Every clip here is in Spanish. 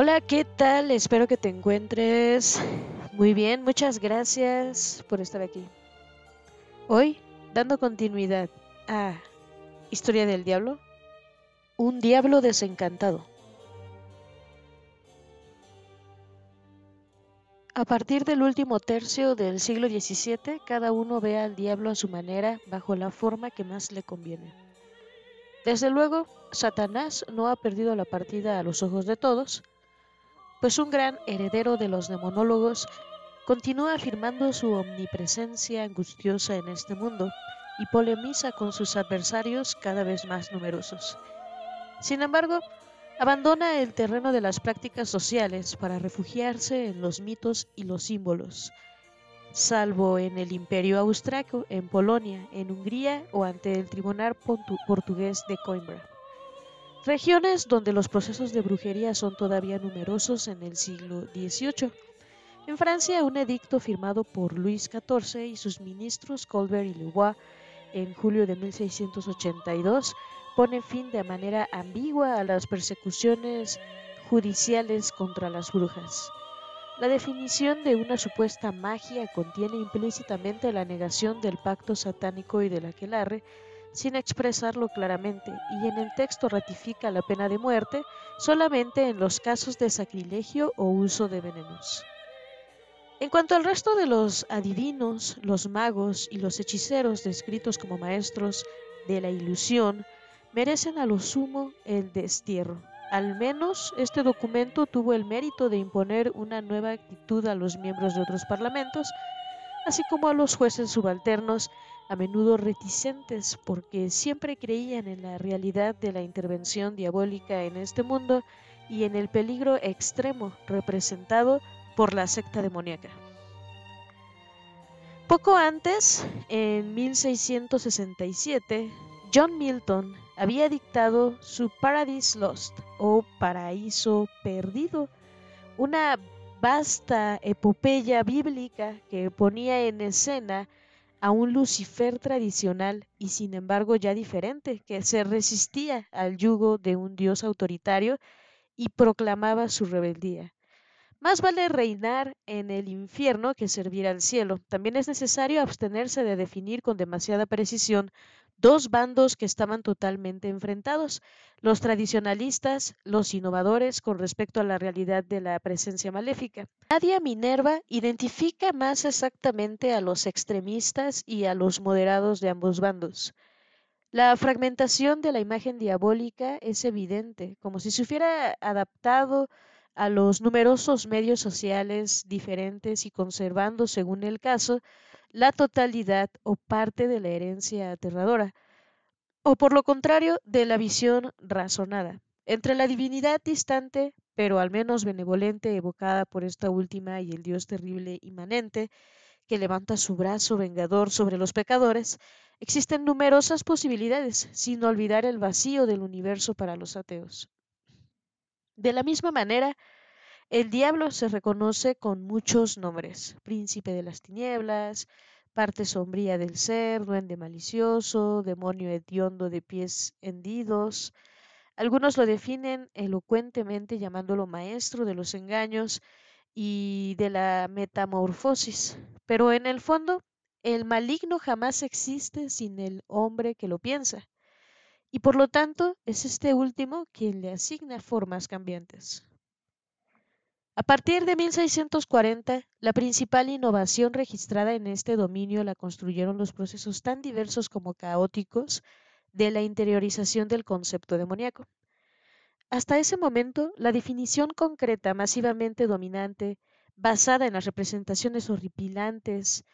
Hola, ¿qué tal? Espero que te encuentres muy bien. Muchas gracias por estar aquí. Hoy, dando continuidad a Historia del Diablo, un diablo desencantado. A partir del último tercio del siglo XVII, cada uno ve al diablo a su manera, bajo la forma que más le conviene. Desde luego, Satanás no ha perdido la partida a los ojos de todos, pues un gran heredero de los demonólogos continúa afirmando su omnipresencia angustiosa en este mundo y polemiza con sus adversarios cada vez más numerosos. Sin embargo, abandona el terreno de las prácticas sociales para refugiarse en los mitos y los símbolos, salvo en el Imperio Austriaco, en Polonia, en Hungría o ante el Tribunal Portugués de Coimbra regiones donde los procesos de brujería son todavía numerosos en el siglo XVIII. En Francia, un edicto firmado por Luis XIV y sus ministros Colbert y Louvois en julio de 1682 pone fin de manera ambigua a las persecuciones judiciales contra las brujas. La definición de una supuesta magia contiene implícitamente la negación del pacto satánico y del aquelarre, sin expresarlo claramente, y en el texto ratifica la pena de muerte solamente en los casos de sacrilegio o uso de venenos. En cuanto al resto de los adivinos, los magos y los hechiceros descritos como maestros de la ilusión, merecen a lo sumo el destierro. Al menos este documento tuvo el mérito de imponer una nueva actitud a los miembros de otros parlamentos, así como a los jueces subalternos a menudo reticentes porque siempre creían en la realidad de la intervención diabólica en este mundo y en el peligro extremo representado por la secta demoníaca. Poco antes, en 1667, John Milton había dictado su Paradise Lost o Paraíso Perdido, una vasta epopeya bíblica que ponía en escena a un Lucifer tradicional y sin embargo ya diferente, que se resistía al yugo de un dios autoritario y proclamaba su rebeldía. Más vale reinar en el infierno que servir al cielo. También es necesario abstenerse de definir con demasiada precisión dos bandos que estaban totalmente enfrentados, los tradicionalistas, los innovadores con respecto a la realidad de la presencia maléfica. Nadia Minerva identifica más exactamente a los extremistas y a los moderados de ambos bandos. La fragmentación de la imagen diabólica es evidente, como si se hubiera adaptado a los numerosos medios sociales diferentes y conservando, según el caso, la totalidad o parte de la herencia aterradora, o por lo contrario, de la visión razonada, entre la divinidad distante, pero al menos benevolente, evocada por esta última y el Dios terrible inmanente, que levanta su brazo vengador sobre los pecadores, existen numerosas posibilidades, sin olvidar el vacío del universo para los ateos. De la misma manera, el diablo se reconoce con muchos nombres, príncipe de las tinieblas, parte sombría del ser, duende malicioso, demonio hediondo de pies hendidos. Algunos lo definen elocuentemente llamándolo maestro de los engaños y de la metamorfosis, pero en el fondo el maligno jamás existe sin el hombre que lo piensa, y por lo tanto es este último quien le asigna formas cambiantes. A partir de 1640, la principal innovación registrada en este dominio la construyeron los procesos tan diversos como caóticos de la interiorización del concepto demoníaco. Hasta ese momento, la definición concreta masivamente dominante, basada en las representaciones horripilantes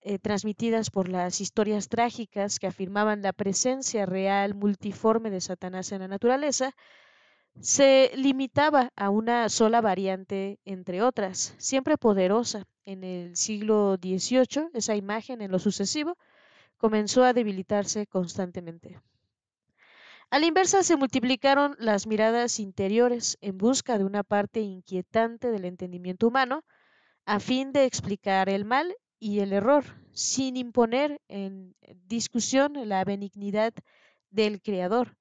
eh, transmitidas por las historias trágicas que afirmaban la presencia real multiforme de Satanás en la naturaleza, se limitaba a una sola variante entre otras, siempre poderosa. En el siglo XVIII, esa imagen en lo sucesivo comenzó a debilitarse constantemente. A la inversa se multiplicaron las miradas interiores en busca de una parte inquietante del entendimiento humano, a fin de explicar el mal y el error, sin imponer en discusión la benignidad del Creador,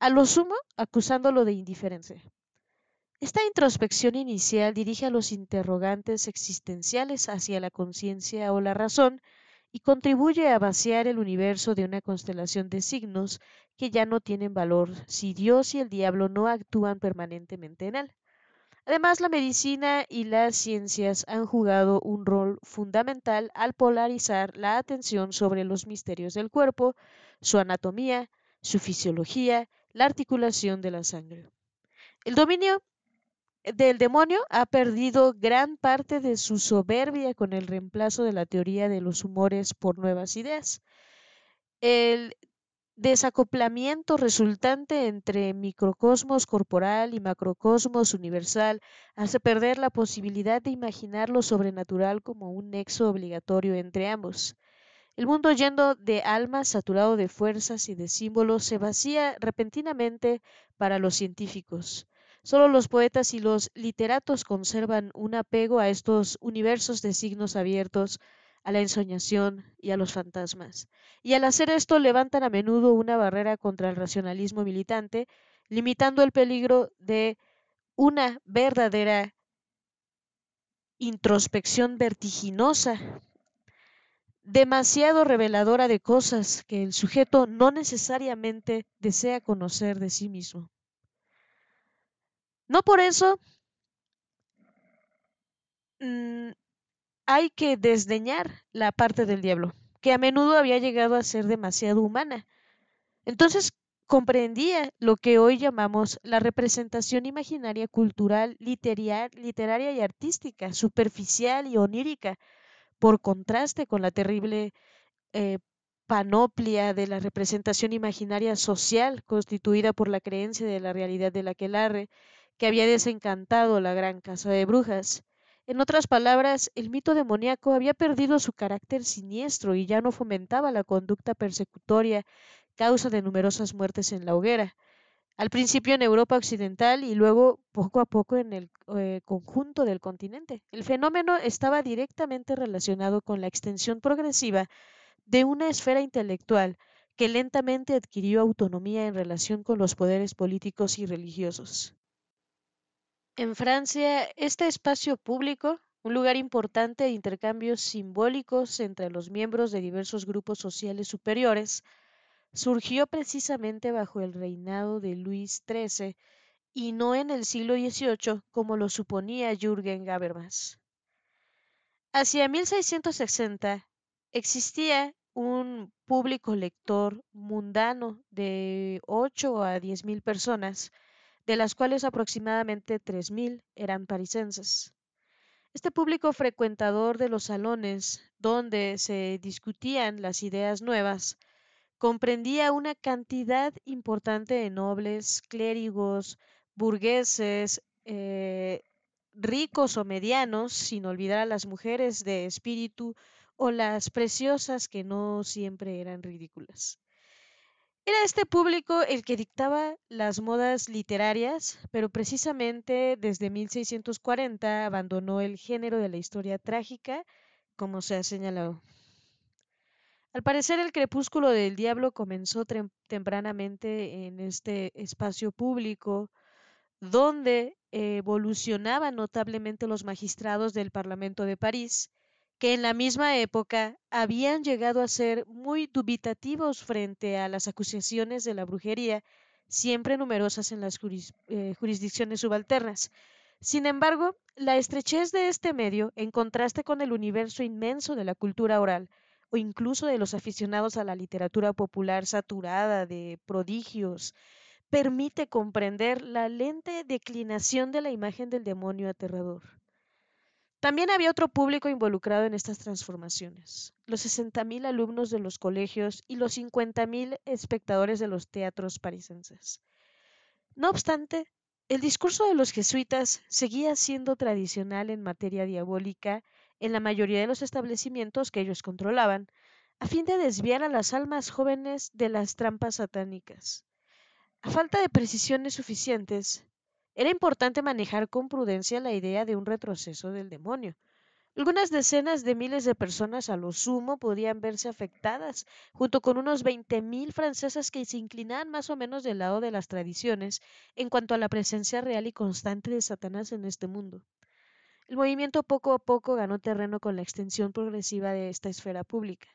a lo sumo acusándolo de indiferencia. Esta introspección inicial dirige a los interrogantes existenciales hacia la conciencia o la razón y contribuye a vaciar el universo de una constelación de signos que ya no tienen valor si Dios y el diablo no actúan permanentemente en él. Además, la medicina y las ciencias han jugado un rol fundamental al polarizar la atención sobre los misterios del cuerpo, su anatomía, su fisiología, la articulación de la sangre. El dominio del demonio ha perdido gran parte de su soberbia con el reemplazo de la teoría de los humores por nuevas ideas. El desacoplamiento resultante entre microcosmos corporal y macrocosmos universal hace perder la posibilidad de imaginar lo sobrenatural como un nexo obligatorio entre ambos. El mundo lleno de almas, saturado de fuerzas y de símbolos, se vacía repentinamente para los científicos. Solo los poetas y los literatos conservan un apego a estos universos de signos abiertos, a la ensoñación y a los fantasmas. Y al hacer esto levantan a menudo una barrera contra el racionalismo militante, limitando el peligro de una verdadera introspección vertiginosa, demasiado reveladora de cosas que el sujeto no necesariamente desea conocer de sí mismo. No por eso mm, hay que desdeñar la parte del diablo, que a menudo había llegado a ser demasiado humana. Entonces comprendía lo que hoy llamamos la representación imaginaria cultural, literaria y artística, superficial y onírica, por contraste con la terrible eh, panoplia de la representación imaginaria social constituida por la creencia de la realidad del aquelarre que había desencantado la gran casa de brujas. En otras palabras, el mito demoníaco había perdido su carácter siniestro y ya no fomentaba la conducta persecutoria, causa de numerosas muertes en la hoguera. Al principio en Europa Occidental y luego poco a poco en el eh, conjunto del continente. El fenómeno estaba directamente relacionado con la extensión progresiva de una esfera intelectual que lentamente adquirió autonomía en relación con los poderes políticos y religiosos. En Francia, este espacio público, un lugar importante de intercambios simbólicos entre los miembros de diversos grupos sociales superiores, surgió precisamente bajo el reinado de Luis XIII y no en el siglo XVIII como lo suponía Jürgen Habermas. Hacia 1660 existía un público lector mundano de 8 a 10 mil personas de las cuales aproximadamente 3.000 eran parisenses. Este público frecuentador de los salones donde se discutían las ideas nuevas comprendía una cantidad importante de nobles, clérigos, burgueses, eh, ricos o medianos, sin olvidar a las mujeres de espíritu o las preciosas que no siempre eran ridículas. Era este público el que dictaba las modas literarias, pero precisamente desde 1640 abandonó el género de la historia trágica, como se ha señalado. Al parecer el crepúsculo del diablo comenzó tempranamente en este espacio público, donde evolucionaban notablemente los magistrados del Parlamento de París, que en la misma época habían llegado a ser muy dubitativos frente a las acusaciones de la brujería, siempre numerosas en las eh, jurisdicciones subalternas. Sin embargo, la estrechez de este medio, en contraste con el universo inmenso de la cultura oral, o incluso de los aficionados a la literatura popular saturada de prodigios, permite comprender la lenta declinación de la imagen del demonio aterrador. También había otro público involucrado en estas transformaciones, los 60.000 alumnos de los colegios y los 50.000 espectadores de los teatros parisenses. No obstante, el discurso de los jesuitas seguía siendo tradicional en materia diabólica en la mayoría de los establecimientos que ellos controlaban, a fin de desviar a las almas jóvenes de las trampas satánicas. A falta de precisiones suficientes, era importante manejar con prudencia la idea de un retroceso del demonio. Algunas decenas de miles de personas a lo sumo podrían verse afectadas, junto con unos 20.000 francesas que se inclinan más o menos del lado de las tradiciones en cuanto a la presencia real y constante de Satanás en este mundo. El movimiento poco a poco ganó terreno con la extensión progresiva de esta esfera pública.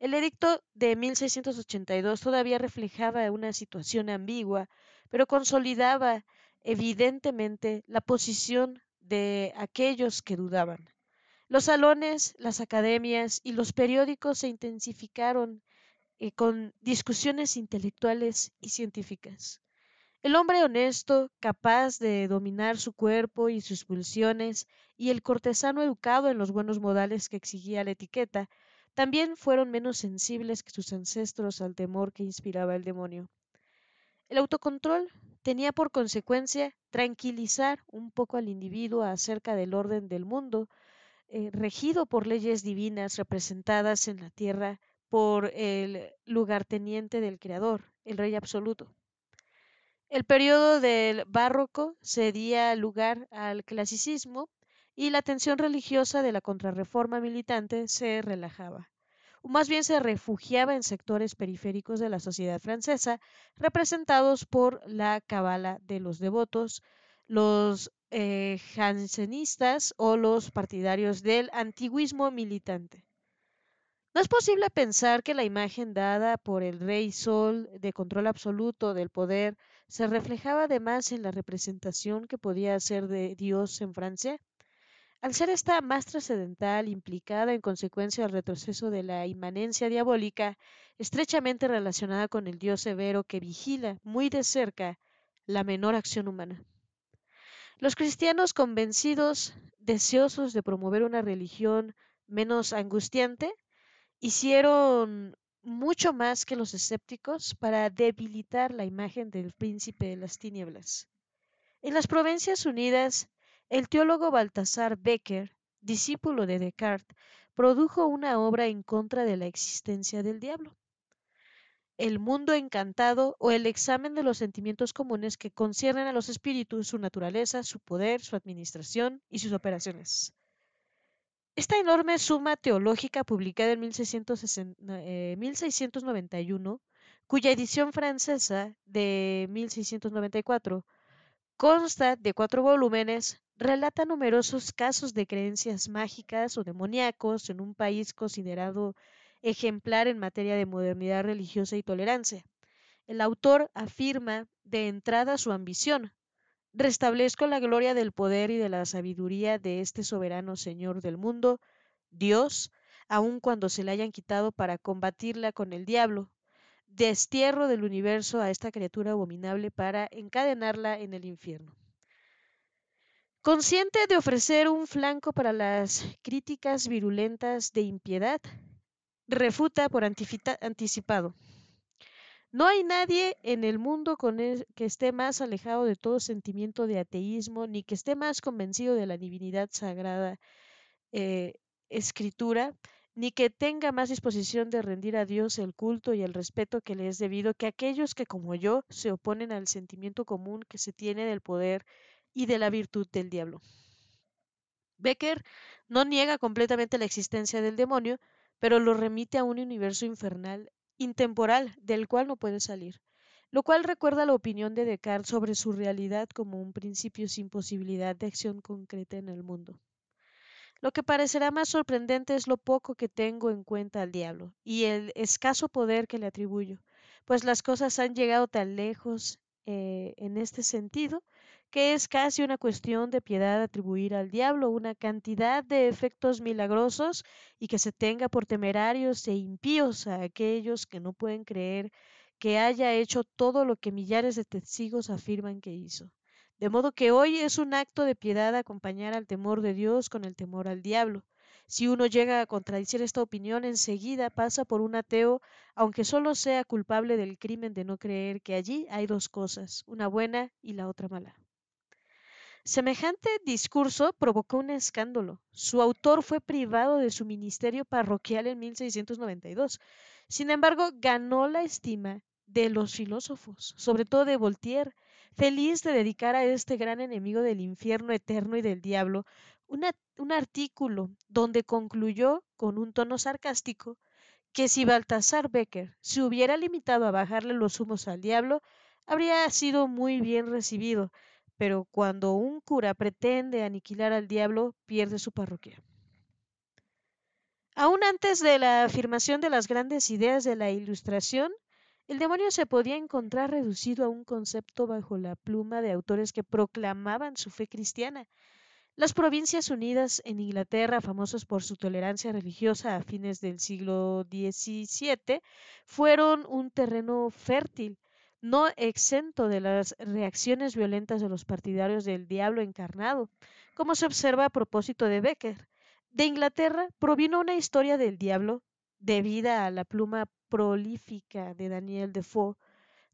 El edicto de 1682 todavía reflejaba una situación ambigua, pero consolidaba evidentemente la posición de aquellos que dudaban. Los salones, las academias y los periódicos se intensificaron eh, con discusiones intelectuales y científicas. El hombre honesto, capaz de dominar su cuerpo y sus pulsiones, y el cortesano educado en los buenos modales que exigía la etiqueta, también fueron menos sensibles que sus ancestros al temor que inspiraba el demonio. El autocontrol tenía por consecuencia tranquilizar un poco al individuo acerca del orden del mundo eh, regido por leyes divinas representadas en la tierra por el lugarteniente del Creador, el Rey Absoluto. El periodo del barroco cedía lugar al clasicismo y la tensión religiosa de la contrarreforma militante se relajaba, o más bien se refugiaba en sectores periféricos de la sociedad francesa, representados por la cabala de los devotos, los eh, jansenistas o los partidarios del antiguismo militante. No es posible pensar que la imagen dada por el rey Sol de control absoluto del poder se reflejaba además en la representación que podía hacer de Dios en Francia. Al ser esta más trascendental, implicada en consecuencia del retroceso de la inmanencia diabólica, estrechamente relacionada con el Dios severo que vigila muy de cerca la menor acción humana. Los cristianos convencidos, deseosos de promover una religión menos angustiante, hicieron mucho más que los escépticos para debilitar la imagen del príncipe de las tinieblas. En las Provincias Unidas, el teólogo Baltasar Becker, discípulo de Descartes, produjo una obra en contra de la existencia del diablo. El mundo encantado o el examen de los sentimientos comunes que conciernen a los espíritus, su naturaleza, su poder, su administración y sus operaciones. Esta enorme suma teológica publicada en 1691, eh, cuya edición francesa de 1694 consta de cuatro volúmenes, relata numerosos casos de creencias mágicas o demoníacos en un país considerado ejemplar en materia de modernidad religiosa y tolerancia. El autor afirma de entrada su ambición. Restablezco la gloria del poder y de la sabiduría de este soberano Señor del mundo, Dios, aun cuando se le hayan quitado para combatirla con el diablo. Destierro del universo a esta criatura abominable para encadenarla en el infierno. Consciente de ofrecer un flanco para las críticas virulentas de impiedad, refuta por anticipado. No hay nadie en el mundo con que esté más alejado de todo sentimiento de ateísmo, ni que esté más convencido de la divinidad sagrada eh, escritura, ni que tenga más disposición de rendir a Dios el culto y el respeto que le es debido que aquellos que como yo se oponen al sentimiento común que se tiene del poder y de la virtud del diablo. Becker no niega completamente la existencia del demonio, pero lo remite a un universo infernal, intemporal, del cual no puede salir, lo cual recuerda la opinión de Descartes sobre su realidad como un principio sin posibilidad de acción concreta en el mundo. Lo que parecerá más sorprendente es lo poco que tengo en cuenta al diablo y el escaso poder que le atribuyo, pues las cosas han llegado tan lejos eh, en este sentido que es casi una cuestión de piedad atribuir al diablo una cantidad de efectos milagrosos y que se tenga por temerarios e impíos a aquellos que no pueden creer que haya hecho todo lo que millares de testigos afirman que hizo. De modo que hoy es un acto de piedad acompañar al temor de Dios con el temor al diablo. Si uno llega a contradecir esta opinión, enseguida pasa por un ateo, aunque solo sea culpable del crimen de no creer que allí hay dos cosas, una buena y la otra mala. Semejante discurso provocó un escándalo. Su autor fue privado de su ministerio parroquial en 1692. Sin embargo, ganó la estima de los filósofos, sobre todo de Voltaire, feliz de dedicar a este gran enemigo del infierno eterno y del diablo un artículo donde concluyó con un tono sarcástico que si Baltasar Becker se hubiera limitado a bajarle los humos al diablo, habría sido muy bien recibido, pero cuando un cura pretende aniquilar al diablo, pierde su parroquia. Aún antes de la afirmación de las grandes ideas de la Ilustración, el demonio se podía encontrar reducido a un concepto bajo la pluma de autores que proclamaban su fe cristiana. Las Provincias Unidas en Inglaterra, famosas por su tolerancia religiosa a fines del siglo XVII, fueron un terreno fértil, no exento de las reacciones violentas de los partidarios del diablo encarnado, como se observa a propósito de Becker. De Inglaterra provino una historia del diablo debida a la pluma prolífica de Daniel Defoe,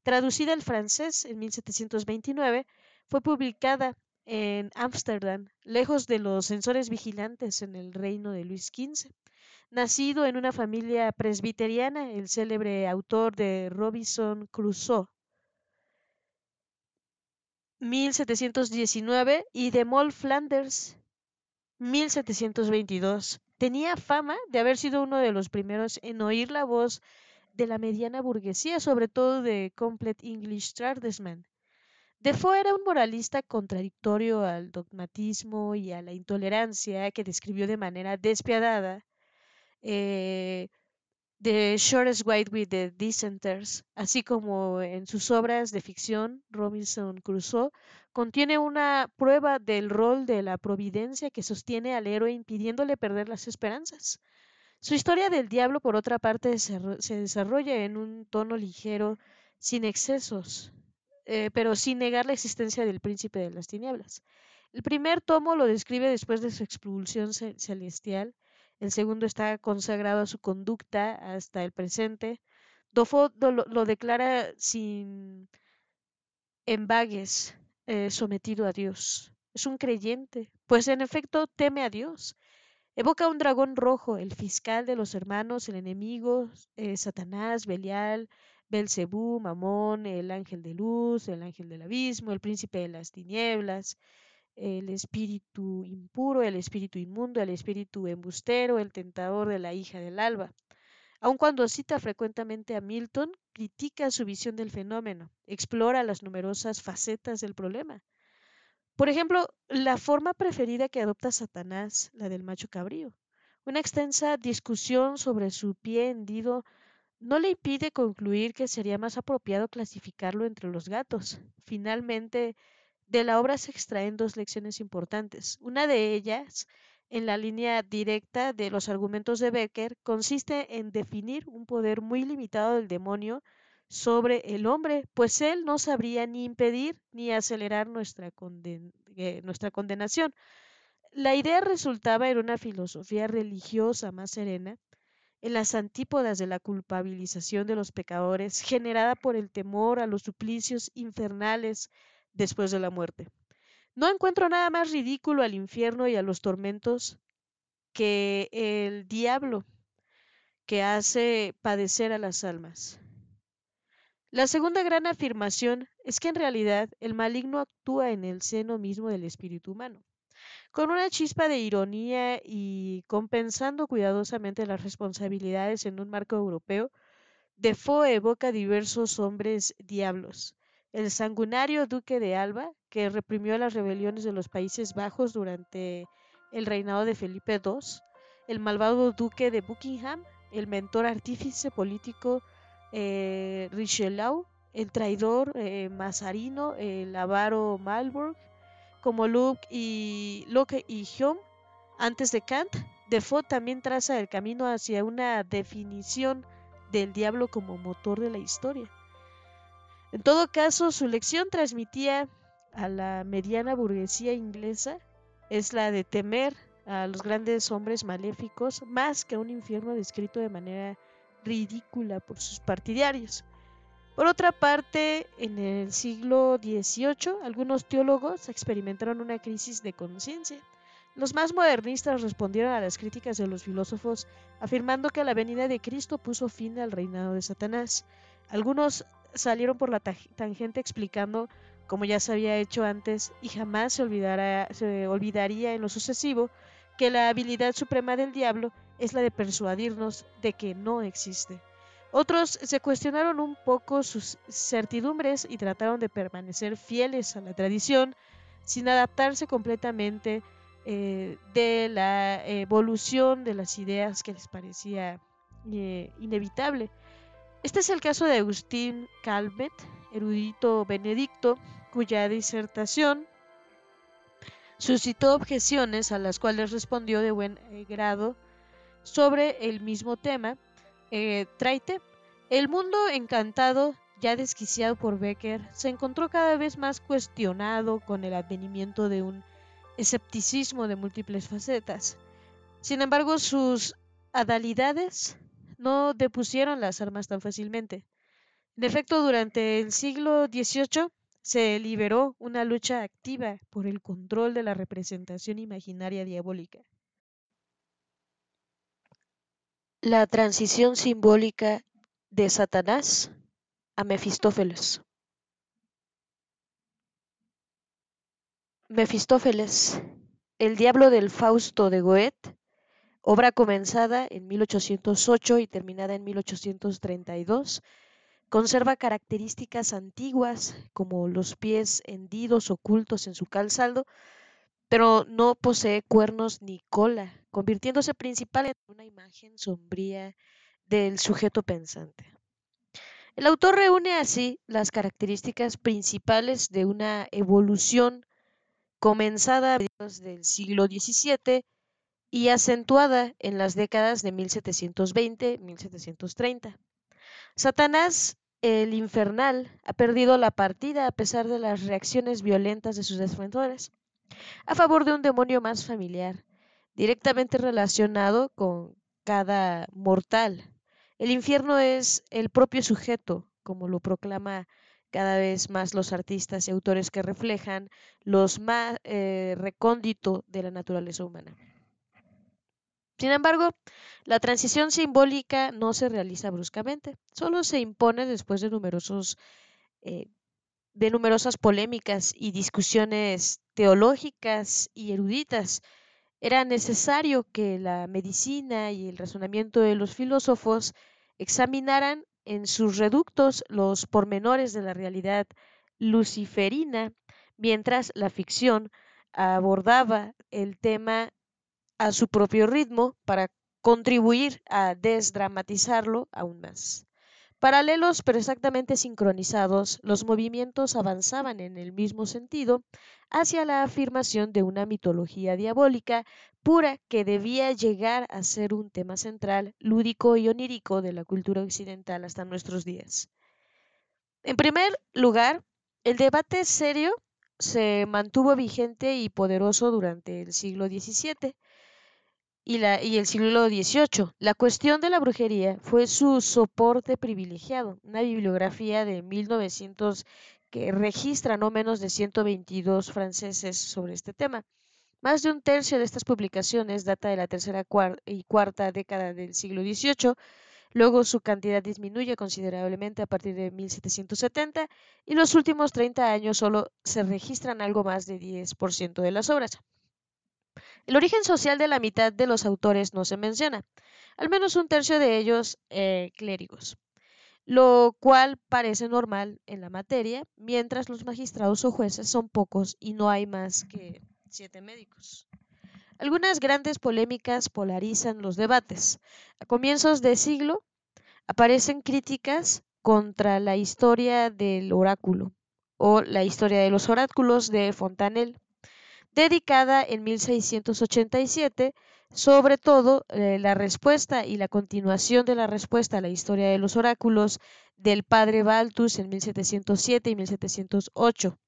traducida al francés en 1729, fue publicada en Ámsterdam, lejos de los censores vigilantes en el reino de Luis XV. Nacido en una familia presbiteriana, el célebre autor de Robinson Crusoe, 1719, y de Moll Flanders, 1722. Tenía fama de haber sido uno de los primeros en oír la voz de la mediana burguesía, sobre todo de Complete English Tradesman. Defoe era un moralista contradictorio al dogmatismo y a la intolerancia que describió de manera despiadada eh, The Shortest White with the Dissenters, así como en sus obras de ficción, Robinson Crusoe contiene una prueba del rol de la providencia que sostiene al héroe impidiéndole perder las esperanzas. Su historia del diablo, por otra parte, se, desarrolla en un tono ligero, sin excesos, eh, pero sin negar la existencia del príncipe de las tinieblas. El primer tomo lo describe después de su expulsión celestial, el segundo está consagrado a su conducta hasta el presente. Dofo lo, declara sin embagues, eh, sometido a Dios. Es un creyente, pues en efecto teme a Dios. Evoca un dragón rojo, el fiscal de los hermanos, el enemigo, eh, Satanás, Belial, Belcebú, Mamón, el ángel de luz, el ángel del abismo, el príncipe de las tinieblas, el espíritu impuro, el espíritu inmundo, el espíritu embustero, el tentador de la hija del alba. Aun cuando cita frecuentemente a Milton, critica su visión del fenómeno, explora las numerosas facetas del problema. Por ejemplo, la forma preferida que adopta Satanás, la del macho cabrío. Una extensa discusión sobre su pie hendido no le impide concluir que sería más apropiado clasificarlo entre los gatos. Finalmente, de la obra se extraen dos lecciones importantes. Una de ellas, en la línea directa de los argumentos de Becker, consiste en definir un poder muy limitado del demonio sobre el hombre, pues él no sabría ni impedir ni acelerar nuestra, eh, nuestra condenación. La idea resultaba en una filosofía religiosa más serena, en las antípodas de la culpabilización de los pecadores, generada por el temor a los suplicios infernales después de la muerte. No encuentro nada más ridículo al infierno y a los tormentos que el diablo que hace padecer a las almas. La segunda gran afirmación es que en realidad el maligno actúa en el seno mismo del espíritu humano. Con una chispa de ironía y compensando cuidadosamente las responsabilidades en un marco europeo, Defoe evoca diversos hombres diablos, el sanguinario duque de Alba, que reprimió las rebeliones de los Países Bajos durante el reinado de Felipe II, el malvado duque de Buckingham, el mentor artífice político eh, Richelieu, el traidor eh, Mazarino, el avaro Marlborough, como Luke y Locke y Hume, antes de Kant, Defoe también traza el camino hacia una definición del diablo como motor de la historia. En todo caso, su lección transmitía a la mediana burguesía inglesa es la de temer a los grandes hombres maléficos más que a un infierno descrito de manera ridícula por sus partidarios. Por otra parte, en el siglo XVIII, algunos teólogos experimentaron una crisis de conciencia. Los más modernistas respondieron a las críticas de los filósofos afirmando que la venida de Cristo puso fin al reinado de Satanás. Algunos salieron por la tangente explicando como ya se había hecho antes, y jamás se, se olvidaría en lo sucesivo que la habilidad suprema del diablo es la de persuadirnos de que no existe. Otros se cuestionaron un poco sus certidumbres y trataron de permanecer fieles a la tradición sin adaptarse completamente eh, de la evolución de las ideas que les parecía eh, inevitable. Este es el caso de Agustín Calmet, erudito benedicto, cuya disertación suscitó objeciones a las cuales respondió de buen eh, grado sobre el mismo tema. Eh, Traite, el mundo encantado, ya desquiciado por Becker, se encontró cada vez más cuestionado con el advenimiento de un escepticismo de múltiples facetas. Sin embargo, sus adalidades no depusieron las armas tan fácilmente. En efecto, durante el siglo XVIII se liberó una lucha activa por el control de la representación imaginaria diabólica. La transición simbólica de Satanás a Mefistófeles. Mefistófeles, el diablo del Fausto de Goethe, obra comenzada en 1808 y terminada en 1832, conserva características antiguas como los pies hendidos ocultos en su calzado, pero no posee cuernos ni cola, convirtiéndose principalmente en una imagen sombría del sujeto pensante. El autor reúne así las características principales de una evolución comenzada a mediados del siglo XVII y acentuada en las décadas de 1720-1730. Satanás, el infernal, ha perdido la partida a pesar de las reacciones violentas de sus defensores, a favor de un demonio más familiar, directamente relacionado con cada mortal. El infierno es el propio sujeto, como lo proclama cada vez más los artistas y autores que reflejan los más eh, recóndito de la naturaleza humana. Sin embargo, la transición simbólica no se realiza bruscamente, solo se impone después de, eh, de numerosas polémicas y discusiones teológicas y eruditas. Era necesario que la medicina y el razonamiento de los filósofos examinaran en sus reductos los pormenores de la realidad luciferina, mientras la ficción abordaba el tema a su propio ritmo para contribuir a desdramatizarlo aún más. Paralelos pero exactamente sincronizados, los movimientos avanzaban en el mismo sentido hacia la afirmación de una mitología diabólica pura que debía llegar a ser un tema central, lúdico y onírico de la cultura occidental hasta nuestros días. En primer lugar, el debate serio se mantuvo vigente y poderoso durante el siglo XVII, y, la, y el siglo XVIII. La cuestión de la brujería fue su soporte privilegiado. Una bibliografía de 1900 que registra no menos de 122 franceses sobre este tema. Más de un tercio de estas publicaciones data de la tercera y cuarta década del siglo XVIII. Luego su cantidad disminuye considerablemente a partir de 1770 y los últimos 30 años solo se registran algo más de 10% de las obras. El origen social de la mitad de los autores no se menciona, al menos un tercio de ellos eh, clérigos, lo cual parece normal en la materia, mientras los magistrados o jueces son pocos y no hay más que siete médicos. Algunas grandes polémicas polarizan los debates. A comienzos de siglo aparecen críticas contra la historia del oráculo o la historia de los oráculos de Fontanel, dedicada en 1687, sobre todo eh, la respuesta y la continuación de la respuesta a la historia de los oráculos del padre Baltus en 1707 y 1708.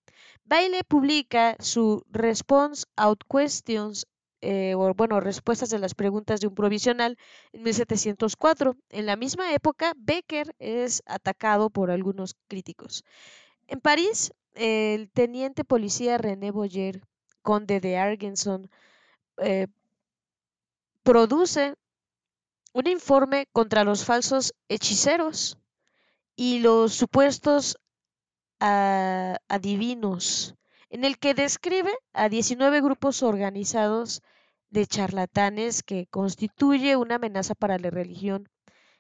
Baile publica su Response Out Questions, eh, o bueno, respuestas de las preguntas de un provisional en 1704. En la misma época, Becker es atacado por algunos críticos. En París, el teniente policía René Boyer conde de Argenson, eh, produce un informe contra los falsos hechiceros y los supuestos a, divinos, en el que describe a 19 grupos organizados de charlatanes que constituye una amenaza para la religión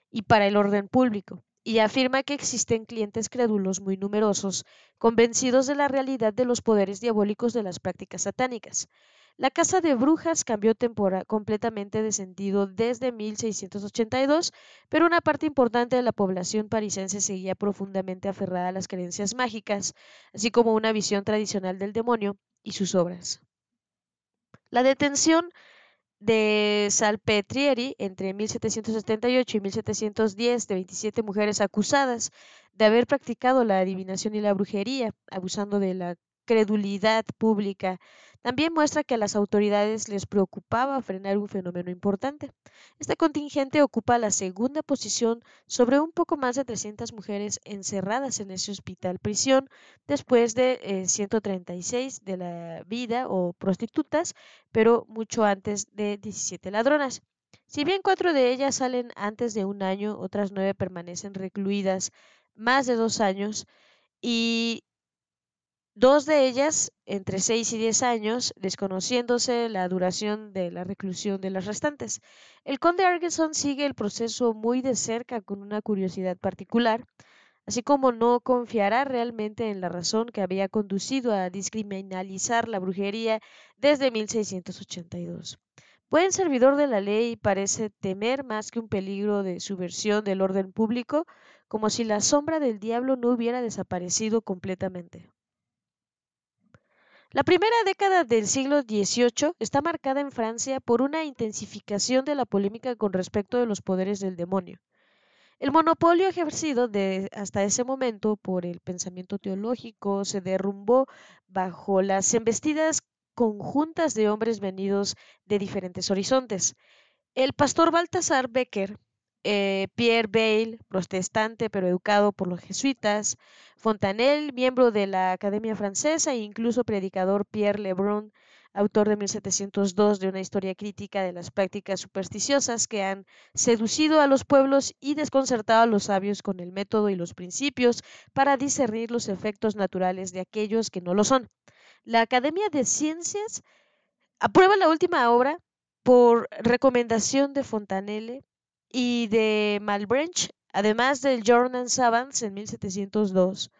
y para el orden público, y afirma que existen clientes crédulos muy numerosos, convencidos de la realidad de los poderes diabólicos de las prácticas satánicas. La casa de brujas cambió completamente de sentido desde 1682, pero una parte importante de la población parisense seguía profundamente aferrada a las creencias mágicas, así como una visión tradicional del demonio y sus obras. La detención de Salpetrieri entre 1778 y 1710 de 27 mujeres acusadas de haber practicado la adivinación y la brujería, abusando de la credulidad pública también muestra que a las autoridades les preocupaba frenar un fenómeno importante. Este contingente ocupa la segunda posición sobre un poco más de 300 mujeres encerradas en ese hospital prisión después de 136 eh, de la vida o prostitutas, pero mucho antes de 17 ladronas. Si bien cuatro de ellas salen antes de un año, otras nueve permanecen recluidas más de dos años y Dos de ellas entre 6 y 10 años, desconociéndose la duración de la reclusión de las restantes. El conde Argeson sigue el proceso muy de cerca con una curiosidad particular, así como no confiará realmente en la razón que había conducido a discriminalizar la brujería desde 1682. Buen servidor de la ley parece temer más que un peligro de subversión del orden público, como si la sombra del diablo no hubiera desaparecido completamente. La primera década del siglo XVIII está marcada en Francia por una intensificación de la polémica con respecto de los poderes del demonio. El monopolio ejercido hasta ese momento por el pensamiento teológico se derrumbó bajo las embestidas conjuntas de hombres venidos de diferentes horizontes. El pastor Baltasar Becker eh, Pierre Bayle, protestante pero educado por los jesuitas, Fontanel, miembro de la Academia Francesa e incluso predicador Pierre Lebrun, autor de 1702 de una historia crítica de las prácticas supersticiosas que han seducido a los pueblos y desconcertado a los sabios con el método y los principios para discernir los efectos naturales de aquellos que no lo son. La Academia de Ciencias aprueba la última obra por recomendación de Fontanelle y de Malbranche, además del Journal Savants en 1702.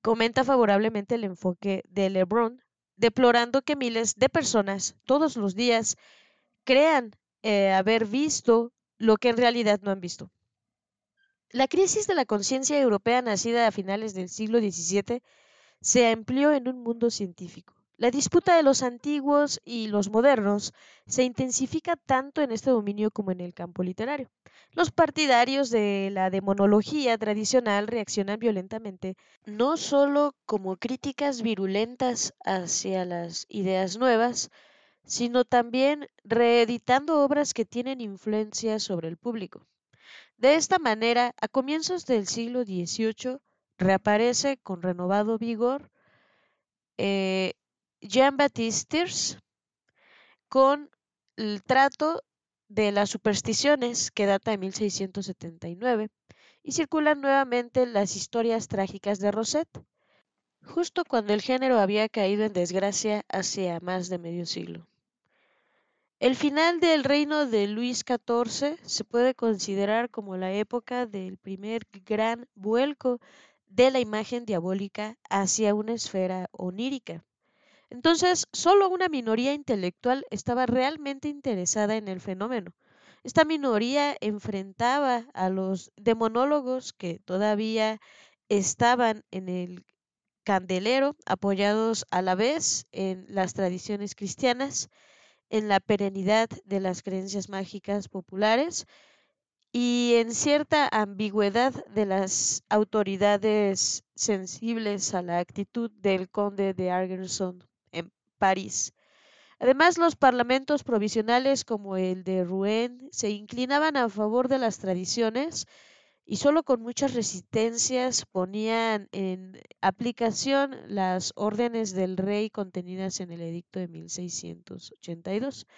Comenta favorablemente el enfoque de Lebrun, deplorando que miles de personas todos los días crean eh, haber visto lo que en realidad no han visto. La crisis de la conciencia europea nacida a finales del siglo XVII se amplió en un mundo científico. La disputa de los antiguos y los modernos se intensifica tanto en este dominio como en el campo literario. Los partidarios de la demonología tradicional reaccionan violentamente no solo como críticas virulentas hacia las ideas nuevas, sino también reeditando obras que tienen influencia sobre el público. De esta manera, a comienzos del siglo XVIII, reaparece con renovado vigor eh, Jean-Baptiste con el trato de las supersticiones que data de 1679 y circulan nuevamente las historias trágicas de Rosette, justo cuando el género había caído en desgracia hace más de medio siglo. El final del reino de Luis XIV se puede considerar como la época del primer gran vuelco de la imagen diabólica hacia una esfera onírica. Entonces, solo una minoría intelectual estaba realmente interesada en el fenómeno. Esta minoría enfrentaba a los demonólogos que todavía estaban en el candelero, apoyados a la vez en las tradiciones cristianas, en la perenidad de las creencias mágicas populares y en cierta ambigüedad de las autoridades sensibles a la actitud del conde de Argerson en París. Además, los parlamentos provisionales como el de Rouen se inclinaban a favor de las tradiciones y solo con muchas resistencias ponían en aplicación las órdenes del rey contenidas en el edicto de 1682.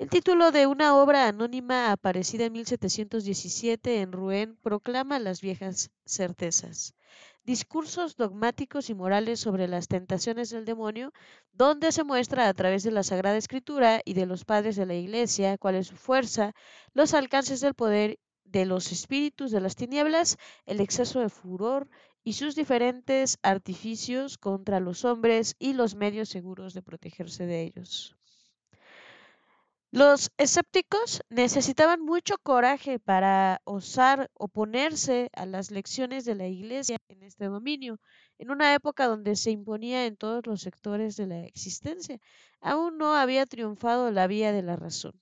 El título de una obra anónima aparecida en 1717 en Rouen proclama las viejas certezas. Discursos dogmáticos y morales sobre las tentaciones del demonio, donde se muestra a través de la Sagrada Escritura y de los padres de la Iglesia cuál es su fuerza, los alcances del poder de los espíritus de las tinieblas, el exceso de furor y sus diferentes artificios contra los hombres y los medios seguros de protegerse de ellos. Los escépticos necesitaban mucho coraje para osar oponerse a las lecciones de la Iglesia en este dominio, en una época donde se imponía en todos los sectores de la existencia. Aún no había triunfado la vía de la razón.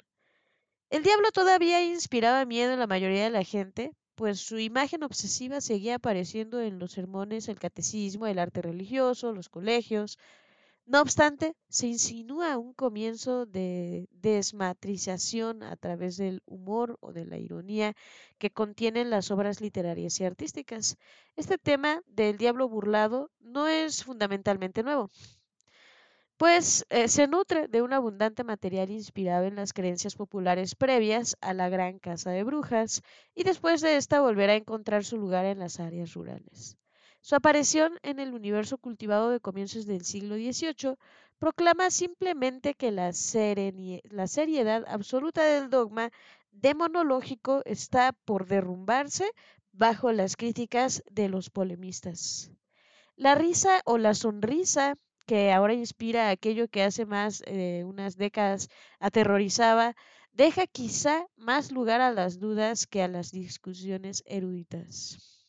El diablo todavía inspiraba miedo en la mayoría de la gente, pues su imagen obsesiva seguía apareciendo en los sermones, el catecismo, el arte religioso, los colegios, no obstante, se insinúa un comienzo de desmatrización a través del humor o de la ironía que contienen las obras literarias y artísticas. Este tema del diablo burlado no es fundamentalmente nuevo, pues eh, se nutre de un abundante material inspirado en las creencias populares previas a la gran casa de brujas y después de esta volverá a encontrar su lugar en las áreas rurales. Su aparición en el universo cultivado de comienzos del siglo XVIII proclama simplemente que la, la seriedad absoluta del dogma demonológico está por derrumbarse bajo las críticas de los polemistas. La risa o la sonrisa que ahora inspira aquello que hace más de unas décadas aterrorizaba, deja quizá más lugar a las dudas que a las discusiones eruditas.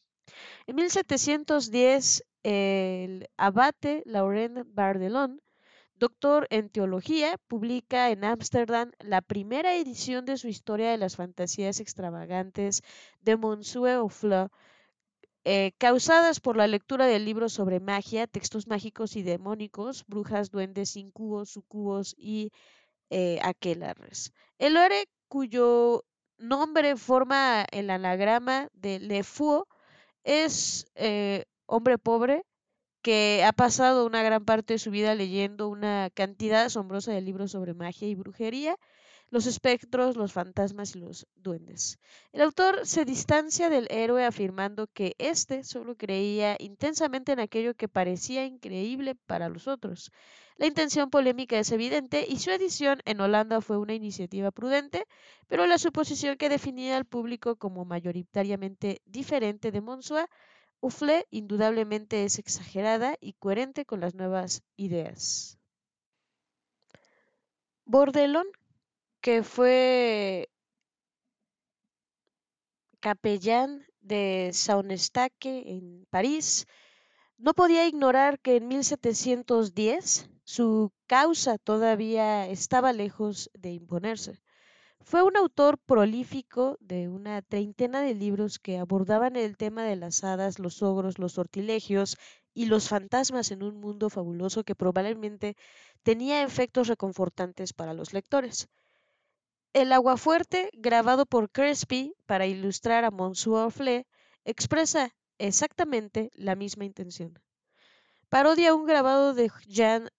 En 1710, el abate Laurent Bardelon, doctor en teología, publica en Ámsterdam la primera edición de su Historia de las Fantasías Extravagantes de Monsieur Aufleur, eh, causadas por la lectura del libro sobre magia, textos mágicos y demónicos, brujas, duendes, incubos, sucubos y eh, aquelarres. El lore cuyo nombre forma el anagrama de Le Fou es eh, hombre pobre que ha pasado una gran parte de su vida leyendo una cantidad asombrosa de libros sobre magia y brujería, los espectros, los fantasmas y los duendes. El autor se distancia del héroe afirmando que éste solo creía intensamente en aquello que parecía increíble para los otros. La intención polémica es evidente y su edición en Holanda fue una iniciativa prudente, pero la suposición que definía al público como mayoritariamente diferente de Monsois Ufle indudablemente es exagerada y coherente con las nuevas ideas. Bordelon que fue capellán de Saunestaque en París, no podía ignorar que en 1710 su causa todavía estaba lejos de imponerse. Fue un autor prolífico de una treintena de libros que abordaban el tema de las hadas, los ogros, los sortilegios y los fantasmas en un mundo fabuloso que probablemente tenía efectos reconfortantes para los lectores. El aguafuerte, grabado por Crespi para ilustrar a Monsieur Fle, expresa exactamente la misma intención. Parodia un grabado de Jan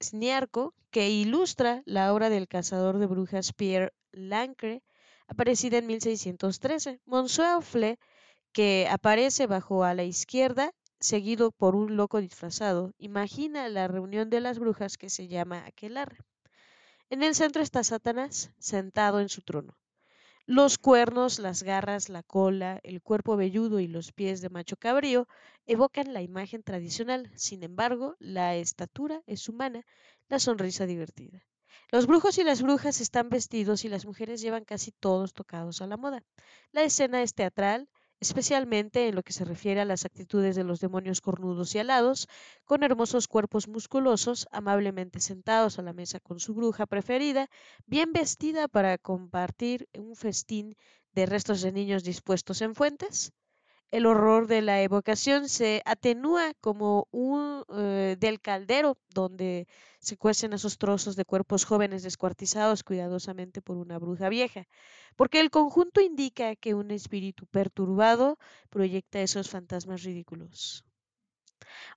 Sniarko que ilustra la obra del cazador de brujas Pierre Lancre, aparecida en 1613. Monsieur Fle, que aparece bajo a la izquierda, seguido por un loco disfrazado, imagina la reunión de las brujas que se llama Aquelarre. En el centro está Satanás, sentado en su trono. Los cuernos, las garras, la cola, el cuerpo velludo y los pies de macho cabrío evocan la imagen tradicional. Sin embargo, la estatura es humana, la sonrisa divertida. Los brujos y las brujas están vestidos y las mujeres llevan casi todos tocados a la moda. La escena es teatral, especialmente en lo que se refiere a las actitudes de los demonios cornudos y alados, con hermosos cuerpos musculosos, amablemente sentados a la mesa con su bruja preferida, bien vestida para compartir un festín de restos de niños dispuestos en fuentes. El horror de la evocación se atenúa como un eh, del caldero donde se cuecen esos trozos de cuerpos jóvenes descuartizados cuidadosamente por una bruja vieja, porque el conjunto indica que un espíritu perturbado proyecta esos fantasmas ridículos.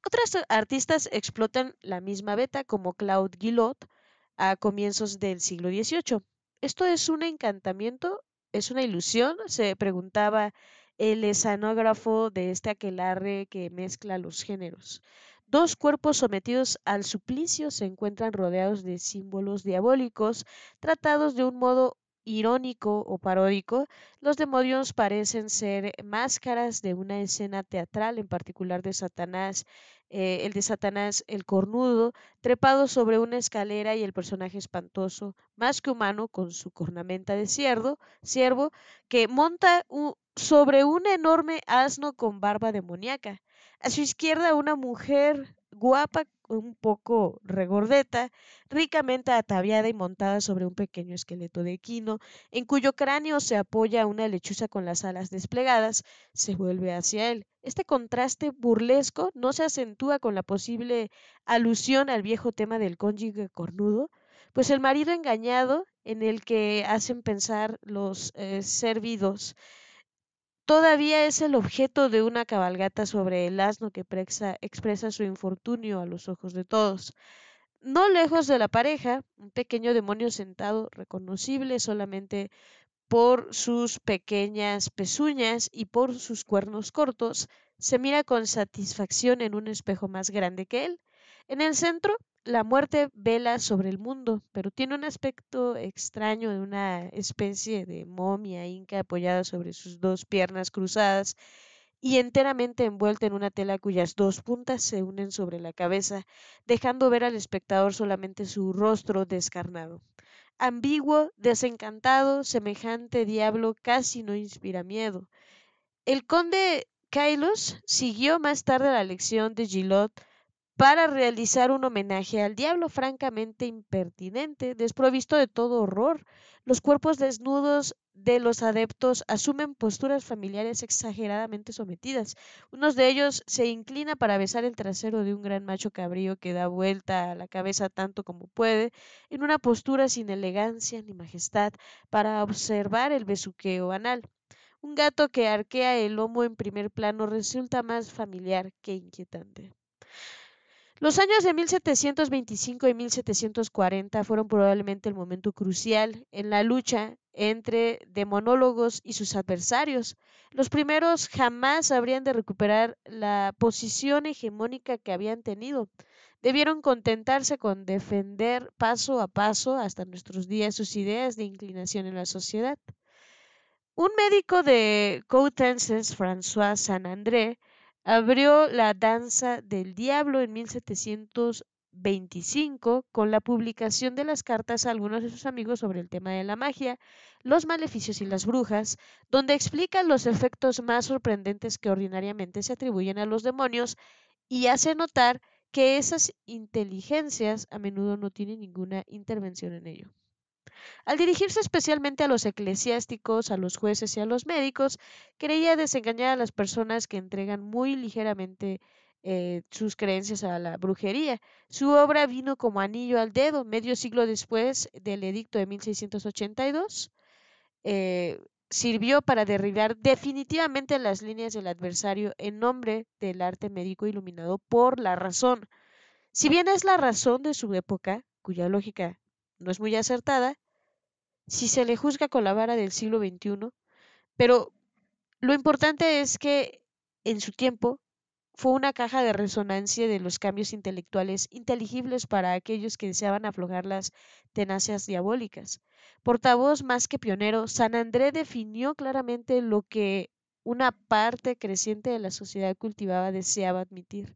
Otras artistas explotan la misma beta como Claude Guillot a comienzos del siglo XVIII. ¿Esto es un encantamiento? ¿Es una ilusión? se preguntaba el escenógrafo de este aquelarre que mezcla los géneros. Dos cuerpos sometidos al suplicio se encuentran rodeados de símbolos diabólicos, tratados de un modo irónico o paródico, los demonios parecen ser máscaras de una escena teatral, en particular de Satanás, eh, el de Satanás el cornudo, trepado sobre una escalera y el personaje espantoso, más que humano, con su cornamenta de ciervo, ciervo que monta sobre un enorme asno con barba demoníaca. A su izquierda una mujer guapa, un poco regordeta, ricamente ataviada y montada sobre un pequeño esqueleto de equino, en cuyo cráneo se apoya una lechuza con las alas desplegadas, se vuelve hacia él. Este contraste burlesco no se acentúa con la posible alusión al viejo tema del cónyuge cornudo, pues el marido engañado en el que hacen pensar los eh, servidos todavía es el objeto de una cabalgata sobre el asno que expresa, su infortunio a los ojos de todos. No lejos de la pareja, un pequeño demonio sentado, reconocible solamente por sus pequeñas pezuñas y por sus cuernos cortos, se mira con satisfacción en un espejo más grande que él. En el centro, la muerte vela sobre el mundo, pero tiene un aspecto extraño de una especie de momia inca apoyada sobre sus dos piernas cruzadas y enteramente envuelta en una tela cuyas dos puntas se unen sobre la cabeza, dejando ver al espectador solamente su rostro descarnado. Ambiguo, desencantado, semejante diablo casi no inspira miedo. El conde Kailos siguió más tarde la lección de Gilot para realizar un homenaje al diablo francamente impertinente, desprovisto de todo horror. Los cuerpos desnudos de los adeptos asumen posturas familiares exageradamente sometidas. Uno de ellos se inclina para besar el trasero de un gran macho cabrío que da vuelta a la cabeza tanto como puede, en una postura sin elegancia ni majestad, para observar el besuqueo anal. Un gato que arquea el lomo en primer plano resulta más familiar que inquietante. Los años de 1725 y 1740 fueron probablemente el momento crucial en la lucha entre demonólogos y sus adversarios. Los primeros jamás habrían de recuperar la posición hegemónica que habían tenido. Debieron contentarse con defender paso a paso hasta nuestros días sus ideas de inclinación en la sociedad. Un médico de Coutances, François Saint-André, Abrió la Danza del Diablo en 1725 con la publicación de las cartas a algunos de sus amigos sobre el tema de la magia, los maleficios y las brujas, donde explica los efectos más sorprendentes que ordinariamente se atribuyen a los demonios y hace notar que esas inteligencias a menudo no tienen ninguna intervención en ello. Al dirigirse especialmente a los eclesiásticos, a los jueces y a los médicos, creía desengañar a las personas que entregan muy ligeramente eh, sus creencias a la brujería. Su obra vino como anillo al dedo medio siglo después del edicto de 1682. Eh, sirvió para derribar definitivamente las líneas del adversario en nombre del arte médico iluminado por la razón. Si bien es la razón de su época, cuya lógica no es muy acertada, si se le juzga con la vara del siglo XXI, pero lo importante es que en su tiempo fue una caja de resonancia de los cambios intelectuales inteligibles para aquellos que deseaban aflojar las tenacias diabólicas. Portavoz más que pionero, San André definió claramente lo que una parte creciente de la sociedad cultivada deseaba admitir.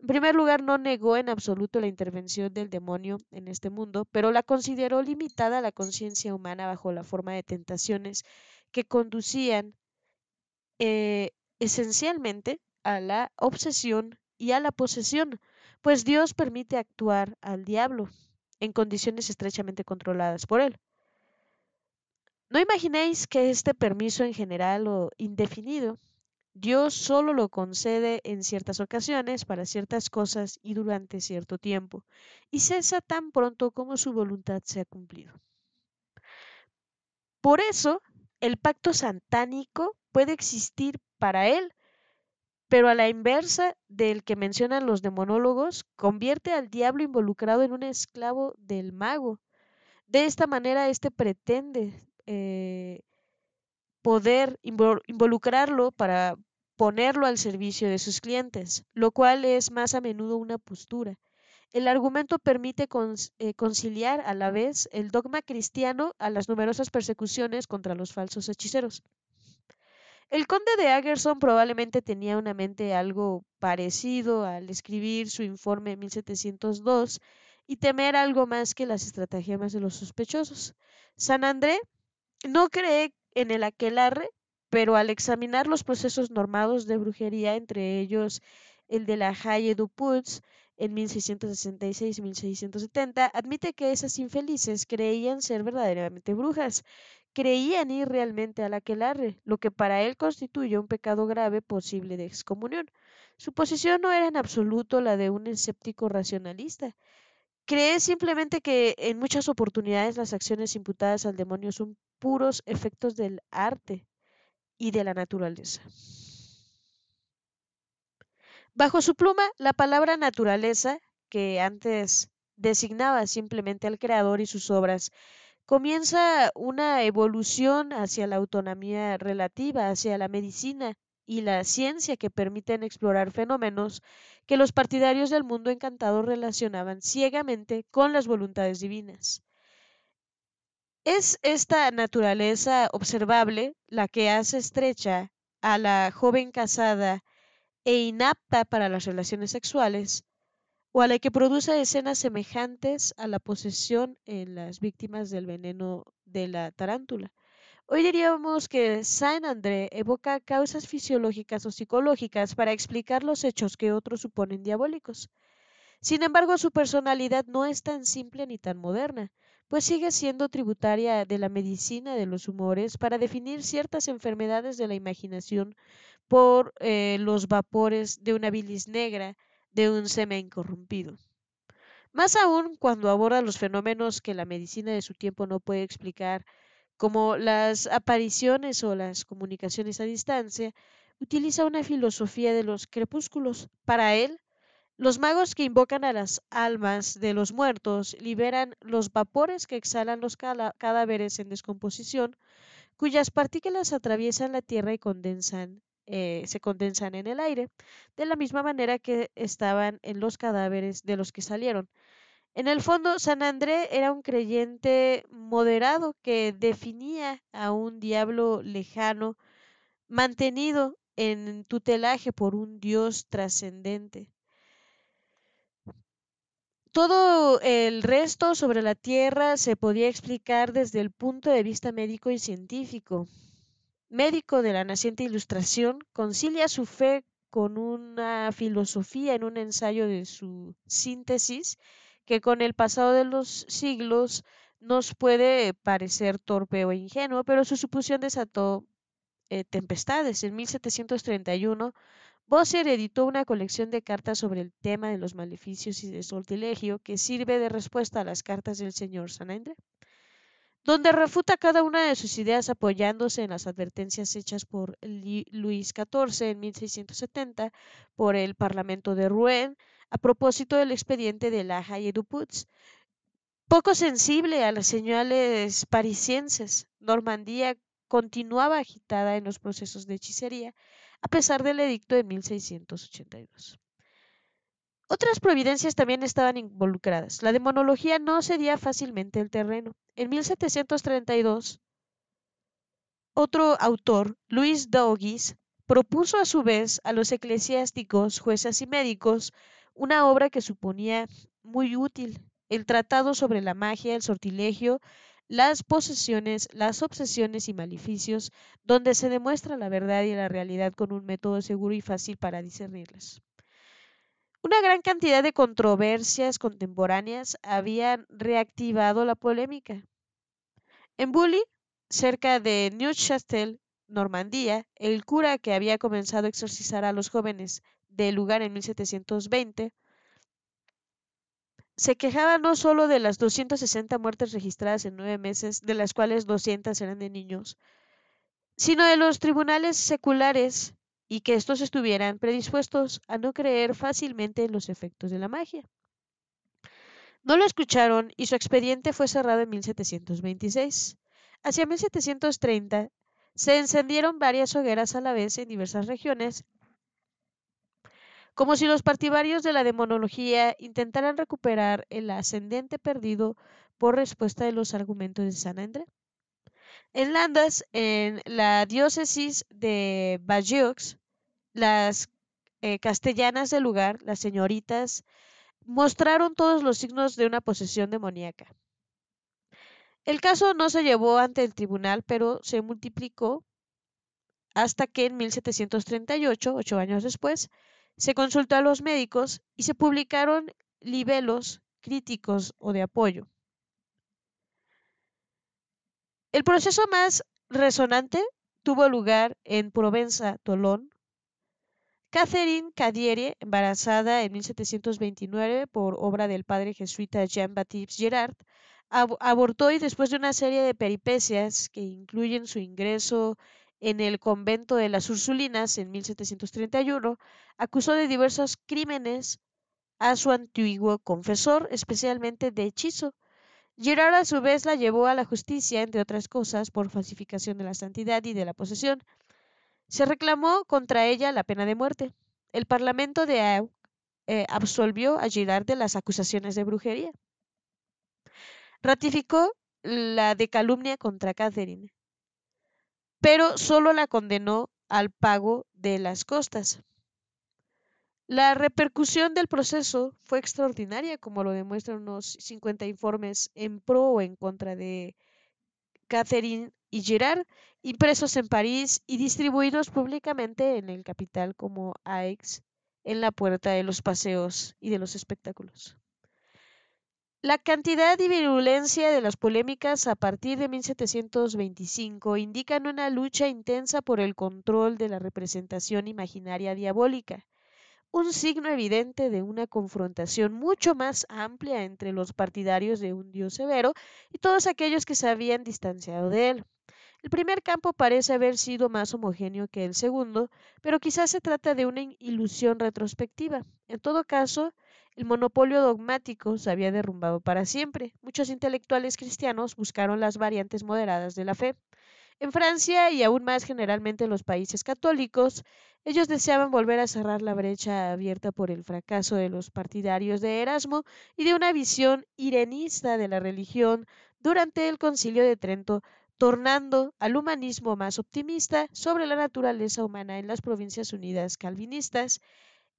En primer lugar, no negó en absoluto la intervención del demonio en este mundo, pero la consideró limitada a la conciencia humana bajo la forma de tentaciones que conducían eh, esencialmente a la obsesión y a la posesión, pues Dios permite actuar al diablo en condiciones estrechamente controladas por él. No imaginéis que este permiso en general o indefinido Dios solo lo concede en ciertas ocasiones, para ciertas cosas y durante cierto tiempo, y cesa tan pronto como su voluntad se ha cumplido. Por eso, el pacto santánico puede existir para él, pero a la inversa del que mencionan los demonólogos, convierte al diablo involucrado en un esclavo del mago. De esta manera, éste pretende eh, poder involucrarlo para ponerlo al servicio de sus clientes, lo cual es más a menudo una postura. El argumento permite eh, conciliar a la vez el dogma cristiano a las numerosas persecuciones contra los falsos hechiceros. El conde de Agerson probablemente tenía una mente algo parecido al escribir su informe en 1702 y temer algo más que las estratagemas de los sospechosos. San André no cree en el aquelarre, pero al examinar los procesos normados de brujería, entre ellos el de la Haye du Puig, en 1666 y 1670, admite que esas infelices creían ser verdaderamente brujas, creían ir realmente al aquelarre, lo que para él constituye un pecado grave posible de excomunión. Su posición no era en absoluto la de un escéptico racionalista. Cree simplemente que en muchas oportunidades las acciones imputadas al demonio son puros efectos del arte y de la naturaleza. Bajo su pluma, la palabra naturaleza, que antes designaba simplemente al creador y sus obras, comienza una evolución hacia la autonomía relativa, hacia la medicina y la ciencia que permiten explorar fenómenos que los partidarios del mundo encantado relacionaban ciegamente con las voluntades divinas. Es esta naturaleza observable la que hace estrecha a la joven casada e inapta para las relaciones sexuales, o a la que produce escenas semejantes a la posesión en las víctimas del veneno de la tarántula. Hoy diríamos que Saint André evoca causas fisiológicas o psicológicas para explicar los hechos que otros suponen diabólicos. Sin embargo, su personalidad no es tan simple ni tan moderna, pues sigue siendo tributaria de la medicina de los humores para definir ciertas enfermedades de la imaginación por eh, los vapores de una bilis negra de un semen corrompido. Más aún cuando aborda los fenómenos que la medicina de su tiempo no puede explicar, como las apariciones o las comunicaciones a distancia, utiliza una filosofía de los crepúsculos. Para él, los magos que invocan a las almas de los muertos liberan los vapores que exhalan los cadáveres en descomposición, cuyas partículas atraviesan la tierra y condensan eh, se condensan en el aire, de la misma manera que estaban en los cadáveres de los que salieron. En el fondo, San André era un creyente moderado que definía a un diablo lejano, mantenido en tutelaje por un Dios trascendente. Todo el resto sobre la Tierra se podía explicar desde el punto de vista médico y científico médico de la naciente ilustración, concilia su fe con una filosofía en un ensayo de su síntesis que con el pasado de los siglos nos puede parecer torpe o ingenuo, pero su suposición desató eh, tempestades. En 1731, Bosser editó una colección de cartas sobre el tema de los maleficios y de sortilegio que sirve de respuesta a las cartas del señor Sanandre donde refuta cada una de sus ideas apoyándose en las advertencias hechas por Luis XIV en 1670 por el Parlamento de Rouen a propósito del expediente de la Haye du Poco sensible a las señales parisienses, Normandía continuaba agitada en los procesos de hechicería a pesar del edicto de 1682. Otras providencias también estaban involucradas. La demonología no cedía fácilmente el terreno. En 1732, otro autor, Luis Dougis, propuso a su vez a los eclesiásticos, jueces y médicos una obra que suponía muy útil, el tratado sobre la magia, el sortilegio, las posesiones, las obsesiones y maleficios, donde se demuestra la verdad y la realidad con un método seguro y fácil para discernirlas. Una gran cantidad de controversias contemporáneas habían reactivado la polémica. En Bully, cerca de Neuchâtel, Normandía, el cura que había comenzado a exorcizar a los jóvenes del lugar en 1720 se quejaba no solo de las 260 muertes registradas en nueve meses, de las cuales 200 eran de niños, sino de los tribunales seculares y que estos estuvieran predispuestos a no creer fácilmente en los efectos de la magia. No lo escucharon y su expediente fue cerrado en 1726. Hacia 1730 se encendieron varias hogueras a la vez en diversas regiones, como si los partidarios de la demonología intentaran recuperar el ascendente perdido por respuesta de los argumentos de San André. En Landas, en la diócesis de Bayeux, las eh, castellanas del lugar, las señoritas, mostraron todos los signos de una posesión demoníaca. El caso no se llevó ante el tribunal, pero se multiplicó hasta que en 1738, ocho años después, se consultó a los médicos y se publicaron libelos críticos o de apoyo. El proceso más resonante tuvo lugar en Provenza, Tolón. Catherine Cadiere, embarazada en 1729 por obra del padre jesuita Jean-Baptiste Girard, abortó y después de una serie de peripecias que incluyen su ingreso en el convento de las Ursulinas en 1731, acusó de diversos crímenes a su antiguo confesor, especialmente de hechizo. Girard a su vez la llevó a la justicia, entre otras cosas, por falsificación de la santidad y de la posesión. Se reclamó contra ella la pena de muerte. El Parlamento de Au eh, absolvió a Girard de las acusaciones de brujería. Ratificó la de calumnia contra Catherine, pero solo la condenó al pago de las costas. La repercusión del proceso fue extraordinaria, como lo demuestran unos 50 informes en pro o en contra de Catherine y Girard, impresos en París y distribuidos públicamente en el capital como Aix, en la puerta de los paseos y de los espectáculos. La cantidad y virulencia de las polémicas a partir de 1725 indican una lucha intensa por el control de la representación imaginaria diabólica, un signo evidente de una confrontación mucho más amplia entre los partidarios de un dios severo y todos aquellos que se habían distanciado de él. El primer campo parece haber sido más homogéneo que el segundo, pero quizás se trata de una ilusión retrospectiva. En todo caso, el monopolio dogmático se había derrumbado para siempre. Muchos intelectuales cristianos buscaron las variantes moderadas de la fe. En Francia y aún más generalmente en los países católicos, ellos deseaban volver a cerrar la brecha abierta por el fracaso de los partidarios de Erasmo y de una visión irenista de la religión durante el concilio de Trento, tornando al humanismo más optimista sobre la naturaleza humana en las provincias unidas calvinistas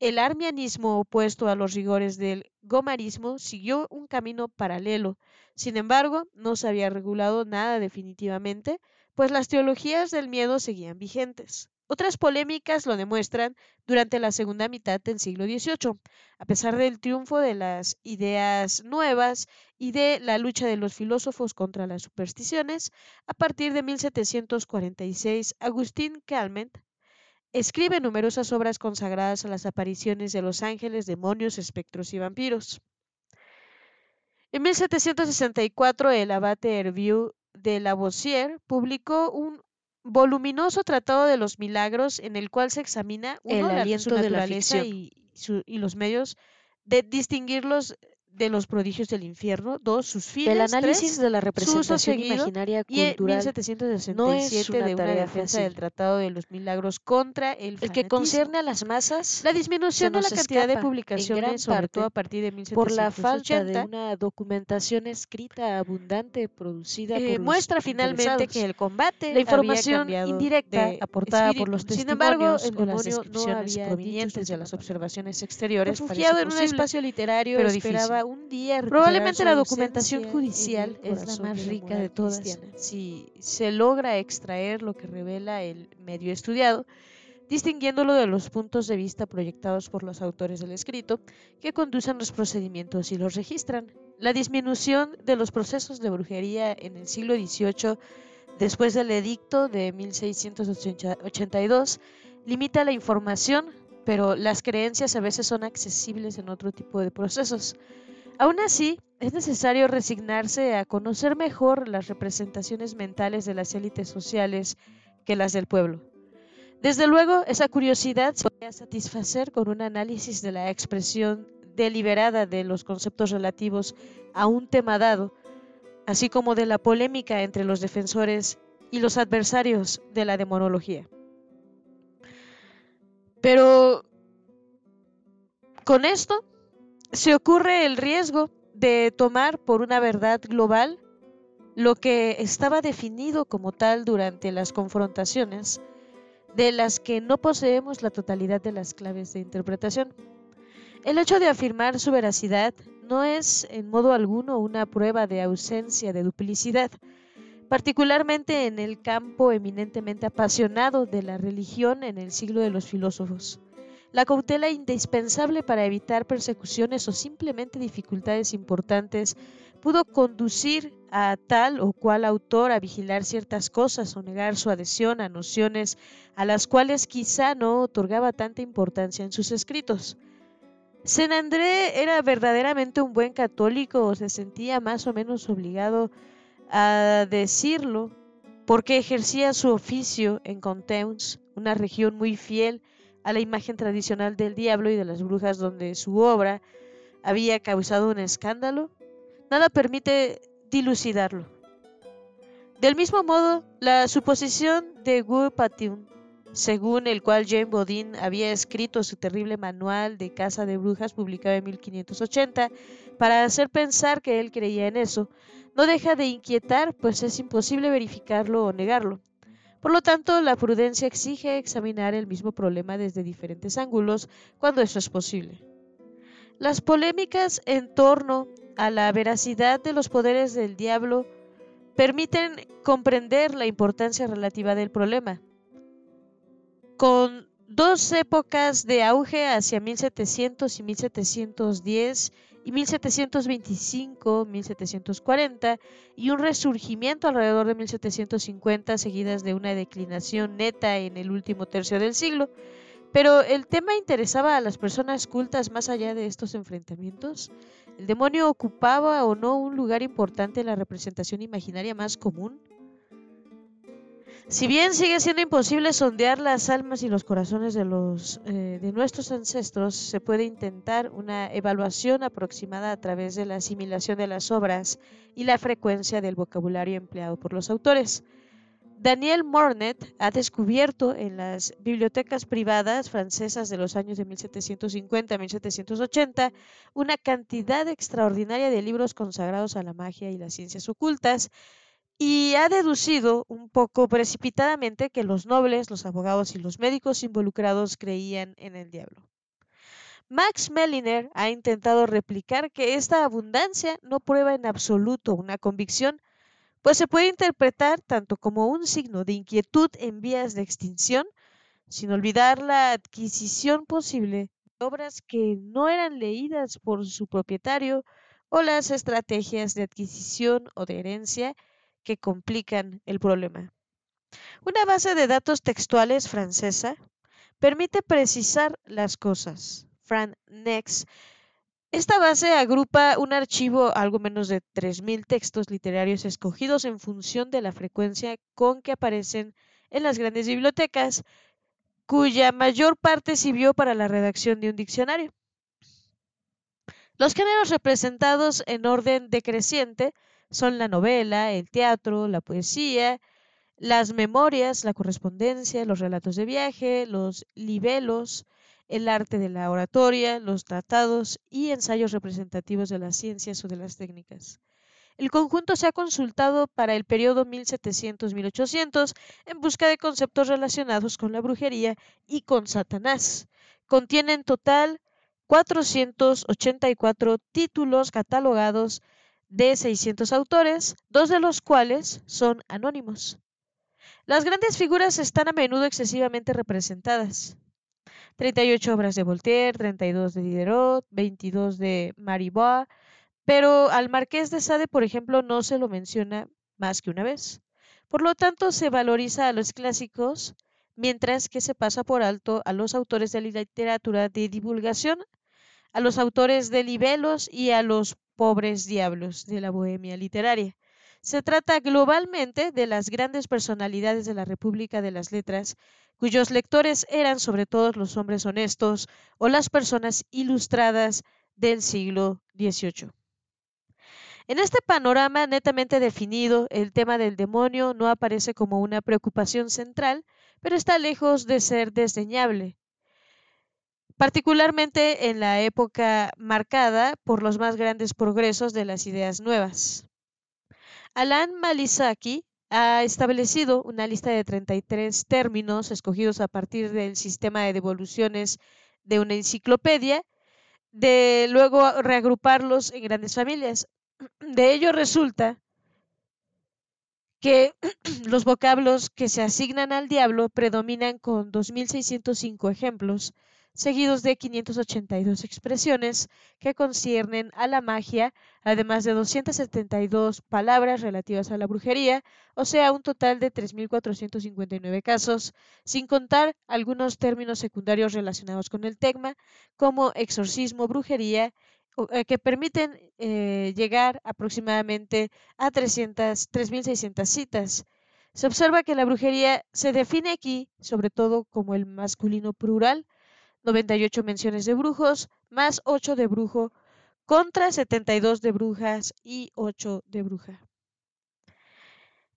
el armianismo, opuesto a los rigores del gomarismo, siguió un camino paralelo. Sin embargo, no se había regulado nada definitivamente, pues las teologías del miedo seguían vigentes. Otras polémicas lo demuestran durante la segunda mitad del siglo XVIII. A pesar del triunfo de las ideas nuevas y de la lucha de los filósofos contra las supersticiones, a partir de 1746, Agustín Calment Escribe numerosas obras consagradas a las apariciones de los ángeles, demonios, espectros y vampiros. En 1764, el abate Hervieux de Lavoisier publicó un voluminoso tratado de los milagros en el cual se examina el aliento de la y, y los medios de distinguirlos de los prodigios del infierno, dos, sus fines, el análisis tres, de la representación imaginaria y cultural 1767 no es una de una tarea defensa fácil. del Tratado de los Milagros contra el el que fanatismo. concierne a las masas La disminución de la cantidad de publicaciones, sobre todo a partir de 1780, por la falta de una documentación escrita abundante producida eh, por los muestra finalmente que el combate La información había indirecta de aportada por espíritu. los Sin embargo, testimonios el o las demonio no había provenientes de las observaciones exteriores. Refugiado en un espacio literario, pero esperaba un día Probablemente la documentación judicial es la más rica de todas. cristiana. Si se logra extraer lo que revela el medio estudiado, distinguiéndolo de los puntos de vista proyectados por los autores del escrito, que conducen los procedimientos y los registran. La disminución de los procesos de brujería en el siglo XVIII, después del edicto de 1682, limita la información, pero las creencias a veces son accesibles en otro tipo de procesos. Aún así, es necesario resignarse a conocer mejor las representaciones mentales de las élites sociales que las del pueblo. Desde luego, esa curiosidad se puede satisfacer con un análisis de la expresión deliberada de los conceptos relativos a un tema dado, así como de la polémica entre los defensores y los adversarios de la demonología. Pero con esto se ocurre el riesgo de tomar por una verdad global lo que estaba definido como tal durante las confrontaciones, de las que no poseemos la totalidad de las claves de interpretación. El hecho de afirmar su veracidad no es en modo alguno una prueba de ausencia de duplicidad, particularmente en el campo eminentemente apasionado de la religión en el siglo de los filósofos. La cautela indispensable para evitar persecuciones o simplemente dificultades importantes pudo conducir a tal o cual autor a vigilar ciertas cosas o negar su adhesión a nociones a las cuales quizá no otorgaba tanta importancia en sus escritos. Saint André era verdaderamente un buen católico o se sentía más o menos obligado a decirlo porque ejercía su oficio en Conteuns, una región muy fiel a la imagen tradicional del diablo y de las brujas donde su obra había causado un escándalo, nada permite dilucidarlo. Del mismo modo, la suposición de Wu según el cual Jane Bodin había escrito su terrible manual de caza de brujas publicado en 1580 para hacer pensar que él creía en eso, no deja de inquietar, pues es imposible verificarlo o negarlo. Por lo tanto, la prudencia exige examinar el mismo problema desde diferentes ángulos cuando eso es posible. Las polémicas en torno a la veracidad de los poderes del diablo permiten comprender la importancia relativa del problema. Con dos épocas de auge hacia 1700 y 1710 y 1725, 1740 y un resurgimiento alrededor de 1750 seguidas de una declinación neta en el último tercio del siglo. Pero el tema interesaba a las personas cultas más allá de estos enfrentamientos. ¿El demonio ocupaba o no un lugar importante en la representación imaginaria más común? Si bien sigue siendo imposible sondear las almas y los corazones eh, de nuestros ancestros, se puede intentar una evaluación aproximada a través de la asimilación de las obras y la frecuencia del vocabulario empleado por los autores. Daniel Mornet ha descubierto en las bibliotecas privadas francesas de los años de 1750 a 1780 una cantidad extraordinaria de libros consagrados a la magia y las ciencias ocultas, y ha deducido un poco precipitadamente que los nobles, los abogados y los médicos involucrados creían en el diablo. Max Melliner ha intentado replicar que esta abundancia no prueba en absoluto una convicción, pues se puede interpretar tanto como un signo de inquietud en vías de extinción, sin olvidar la adquisición posible de obras que no eran leídas por su propietario o las estrategias de adquisición o de herencia que complican el problema. Una base de datos textuales francesa permite precisar las cosas. Fran Nex. Esta base agrupa un archivo algo menos de 3.000 textos literarios escogidos en función de la frecuencia con que aparecen en las grandes bibliotecas, cuya mayor parte sirvió para la redacción de un diccionario. Los géneros representados en orden decreciente son la novela, el teatro, la poesía, las memorias, la correspondencia, los relatos de viaje, los libelos, el arte de la oratoria, los tratados y ensayos representativos de las ciencias o de las técnicas. El conjunto se ha consultado para el periodo 1700-1800 en busca de conceptos relacionados con la brujería y con Satanás. Contiene en total 484 títulos catalogados de 600 autores, dos de los cuales son anónimos. Las grandes figuras están a menudo excesivamente representadas. 38 obras de Voltaire, 32 de Diderot, 22 de Maribor, pero al Marqués de Sade, por ejemplo, no se lo menciona más que una vez. Por lo tanto, se valoriza a los clásicos, mientras que se pasa por alto a los autores de la literatura de divulgación, a los autores de libelos y a los pobres diablos de la bohemia literaria. Se trata globalmente de las grandes personalidades de la República de las Letras, cuyos lectores eran sobre todo los hombres honestos o las personas ilustradas del siglo XVIII. En este panorama netamente definido, el tema del demonio no aparece como una preocupación central, pero está lejos de ser desdeñable, particularmente en la época marcada por los más grandes progresos de las ideas nuevas. Alan Malisaki ha establecido una lista de 33 términos escogidos a partir del sistema de devoluciones de una enciclopedia, de luego reagruparlos en grandes familias. De ello resulta que los vocablos que se asignan al diablo predominan con 2.605 ejemplos, seguidos de 582 expresiones que conciernen a la magia, además de 272 palabras relativas a la brujería, o sea, un total de 3.459 casos, sin contar algunos términos secundarios relacionados con el tema, como exorcismo, brujería, eh, que permiten eh, llegar aproximadamente a 3.600 citas. Se observa que la brujería se define aquí sobre todo como el masculino plural, 98 menciones de brujos, más 8 de brujo, contra 72 de brujas y 8 de bruja.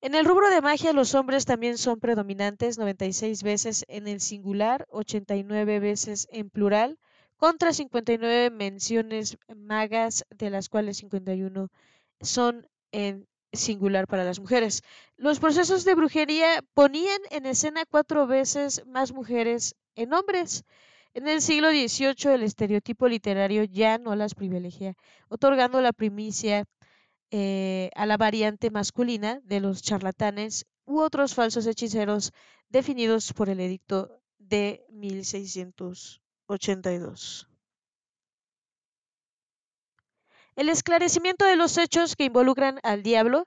En el rubro de magia los hombres también son predominantes, 96 veces en el singular, 89 veces en plural, contra 59 menciones magas, de las cuales 51 son en singular para las mujeres. Los procesos de brujería ponían en escena cuatro veces más mujeres en hombres. En el siglo XVIII el estereotipo literario ya no las privilegia, otorgando la primicia eh, a la variante masculina de los charlatanes u otros falsos hechiceros definidos por el edicto de 1682. El esclarecimiento de los hechos que involucran al diablo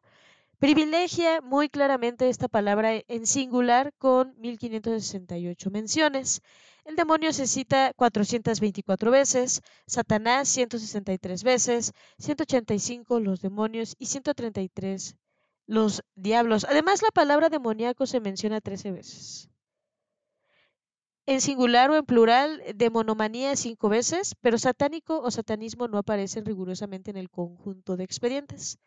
privilegia muy claramente esta palabra en singular con 1568 menciones. El demonio se cita 424 veces, Satanás 163 veces, 185 los demonios y 133 los diablos. Además, la palabra demoníaco se menciona 13 veces. En singular o en plural, demonomanía cinco veces, pero satánico o satanismo no aparecen rigurosamente en el conjunto de expedientes.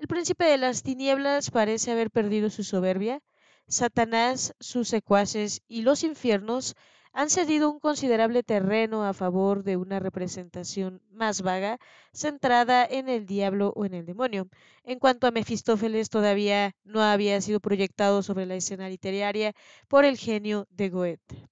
El príncipe de las tinieblas parece haber perdido su soberbia. Satanás, sus secuaces y los infiernos han cedido un considerable terreno a favor de una representación más vaga, centrada en el diablo o en el demonio. En cuanto a Mefistófeles, todavía no había sido proyectado sobre la escena literaria por el genio de Goethe.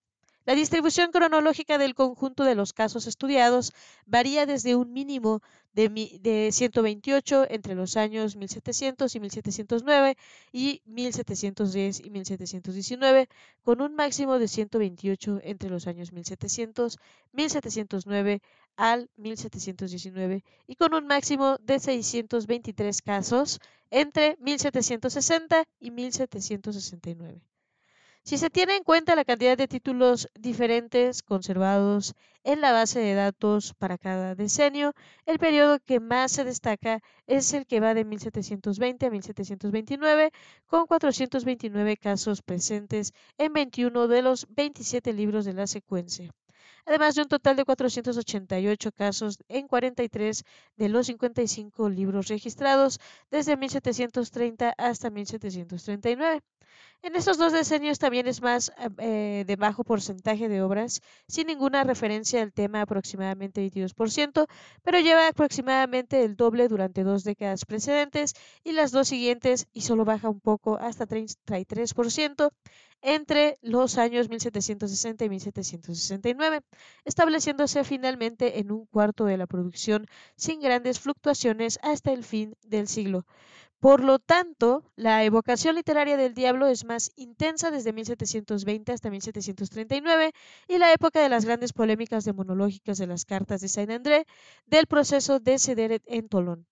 La distribución cronológica del conjunto de los casos estudiados varía desde un mínimo de, 128 entre los años 1700 y 1709 y 1710 y 1719, con un máximo de 128 entre los años 1700, 1709 al 1719 y con un máximo de 623 casos entre 1760 y 1769. Si se tiene en cuenta la cantidad de títulos diferentes conservados en la base de datos para cada decenio, el periodo que más se destaca es el que va de 1720 a 1729, con 429 casos presentes en 21 de los 27 libros de la secuencia además de un total de 488 casos en 43 de los 55 libros registrados desde 1730 hasta 1739. En estos dos decenios también es más eh, de bajo porcentaje de obras, sin ninguna referencia al tema, aproximadamente 22%, pero lleva aproximadamente el doble durante dos décadas precedentes y las dos siguientes y solo baja un poco hasta 33% entre los años 1760 y 1769, estableciéndose finalmente en un cuarto de la producción sin grandes fluctuaciones hasta el fin del siglo. Por lo tanto, la evocación literaria del diablo es más intensa desde 1720 hasta 1739 y la época de las grandes polémicas demonológicas de las cartas de Saint-André del proceso de Cederet en Tolón.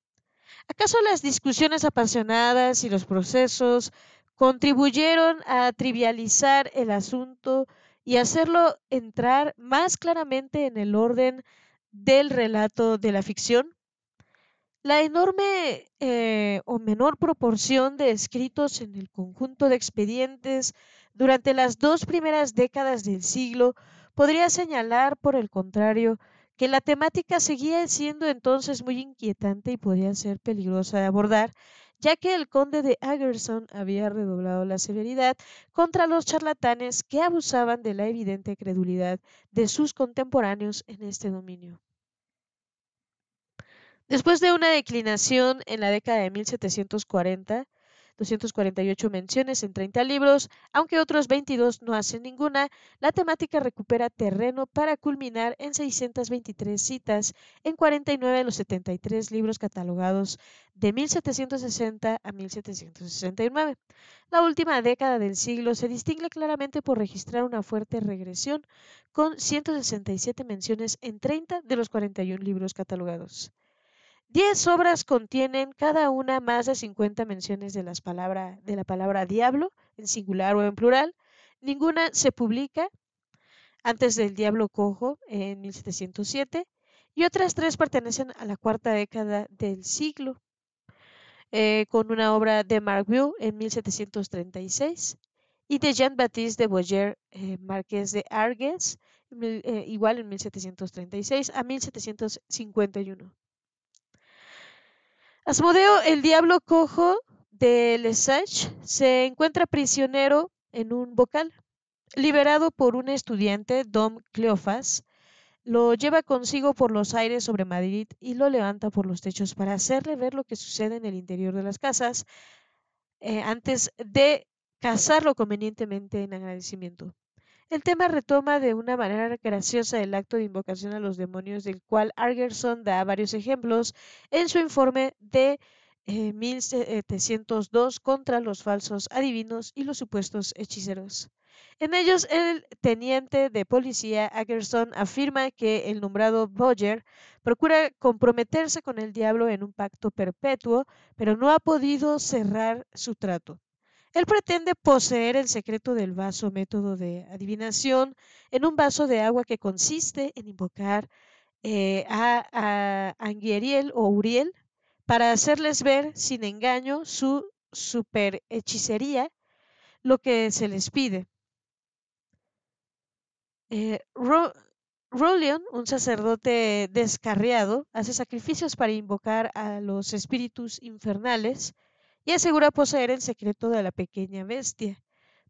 ¿Acaso las discusiones apasionadas y los procesos contribuyeron a trivializar el asunto y hacerlo entrar más claramente en el orden del relato de la ficción? La enorme eh, o menor proporción de escritos en el conjunto de expedientes durante las dos primeras décadas del siglo podría señalar, por el contrario, que la temática seguía siendo entonces muy inquietante y podía ser peligrosa de abordar, ya que el conde de Agerson había redoblado la severidad contra los charlatanes que abusaban de la evidente credulidad de sus contemporáneos en este dominio. Después de una declinación en la década de 1740, 248 menciones en 30 libros, aunque otros 22 no hacen ninguna, la temática recupera terreno para culminar en 623 citas en 49 de los 73 libros catalogados de 1760 a 1769. La última década del siglo se distingue claramente por registrar una fuerte regresión, con 167 menciones en 30 de los 41 libros catalogados. Diez obras contienen cada una más de 50 menciones de, las de la palabra diablo, en singular o en plural. Ninguna se publica antes del Diablo Cojo en 1707 y otras tres pertenecen a la cuarta década del siglo, eh, con una obra de Marc en 1736 y de Jean-Baptiste de Boyer, eh, Marqués de Argues, eh, igual en 1736 a 1751. Asmodeo, el diablo cojo de Lesage, se encuentra prisionero en un bocal. Liberado por un estudiante, Dom Cleofas, lo lleva consigo por los aires sobre Madrid y lo levanta por los techos para hacerle ver lo que sucede en el interior de las casas eh, antes de casarlo convenientemente en agradecimiento. El tema retoma de una manera graciosa el acto de invocación a los demonios del cual Argerson da varios ejemplos en su informe de 1702 eh, contra los falsos adivinos y los supuestos hechiceros. En ellos, el teniente de policía Agerson afirma que el nombrado Boyer procura comprometerse con el diablo en un pacto perpetuo, pero no ha podido cerrar su trato. Él pretende poseer el secreto del vaso método de adivinación en un vaso de agua que consiste en invocar eh, a, a Anguieriel o Uriel para hacerles ver sin engaño su super hechicería, lo que se les pide. Eh, un sacerdote descarriado, hace sacrificios para invocar a los espíritus infernales y asegura poseer el secreto de la pequeña bestia.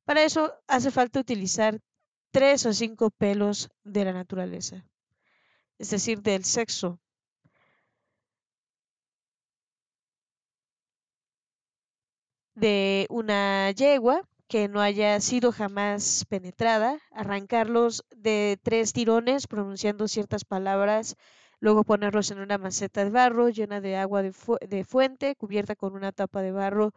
Para eso hace falta utilizar tres o cinco pelos de la naturaleza, es decir, del sexo. de una yegua que no haya sido jamás penetrada, arrancarlos de tres tirones pronunciando ciertas palabras luego ponerlos en una maceta de barro llena de agua de, fuente, cubierta con una tapa de barro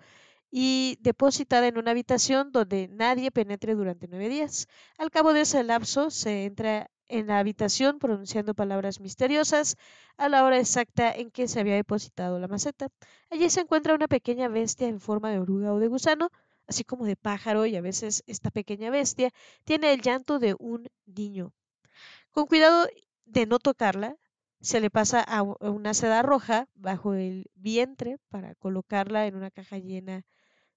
y depositada en una habitación donde nadie penetre durante nueve días. Al cabo de ese lapso se entra en la habitación pronunciando palabras misteriosas a la hora exacta en que se había depositado la maceta. Allí se encuentra una pequeña bestia en forma de oruga o de gusano, así como de pájaro, y a veces esta pequeña bestia tiene el llanto de un niño. Con cuidado de no tocarla, se le pasa a una seda roja bajo el vientre para colocarla en una caja llena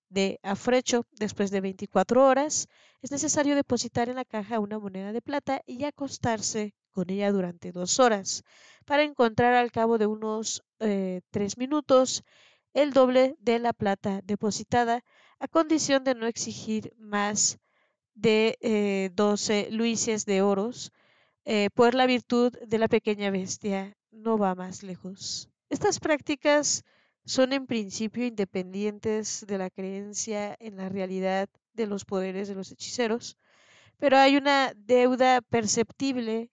de afrecho. Después de 24 horas, es necesario depositar en la caja una moneda de plata y acostarse con ella durante dos horas para encontrar al cabo de unos eh, tres minutos el doble de la plata depositada a condición de no exigir más de eh, 12 luises de oros eh, pues la virtud de la pequeña bestia no va más lejos. Estas prácticas son en principio independientes de la creencia en la realidad de los poderes de los hechiceros, pero hay una deuda perceptible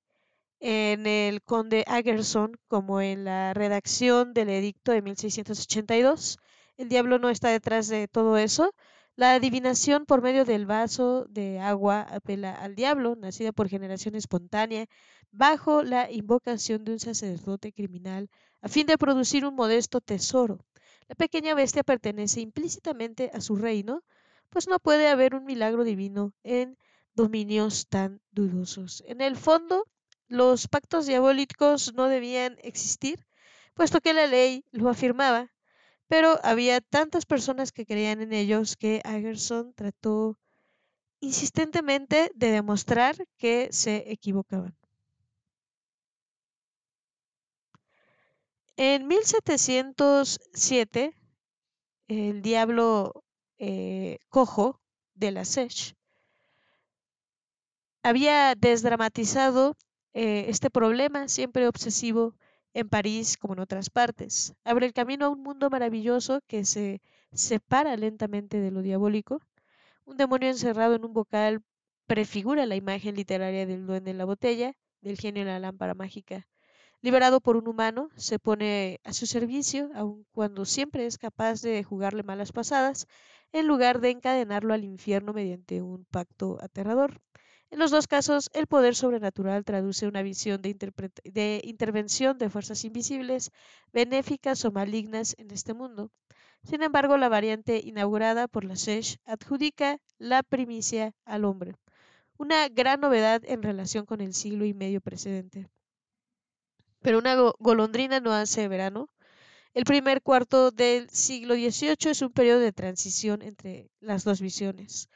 en el conde Agerson como en la redacción del edicto de 1682. El diablo no está detrás de todo eso, la adivinación por medio del vaso de agua apela al diablo, nacida por generación espontánea, bajo la invocación de un sacerdote criminal, a fin de producir un modesto tesoro. La pequeña bestia pertenece implícitamente a su reino, pues no puede haber un milagro divino en dominios tan dudosos. En el fondo, los pactos diabólicos no debían existir, puesto que la ley lo afirmaba, pero había tantas personas que creían en ellos que Agerson trató insistentemente de demostrar que se equivocaban. En 1707, el diablo eh, cojo de la Sech había desdramatizado eh, este problema siempre obsesivo en París como en otras partes. Abre el camino a un mundo maravilloso que se separa lentamente de lo diabólico. Un demonio encerrado en un bocal prefigura la imagen literaria del duende en la botella, del genio en la lámpara mágica. Liberado por un humano, se pone a su servicio, aun cuando siempre es capaz de jugarle malas pasadas, en lugar de encadenarlo al infierno mediante un pacto aterrador. En los dos casos, el poder sobrenatural traduce una visión de, intervención de fuerzas invisibles, benéficas o malignas en este mundo. Sin embargo, la variante inaugurada por la SESH adjudica la primicia al hombre, una gran novedad en relación con el siglo y medio precedente. Pero una golondrina no hace verano. El primer cuarto del siglo XVIII es un periodo de transición entre las dos visiones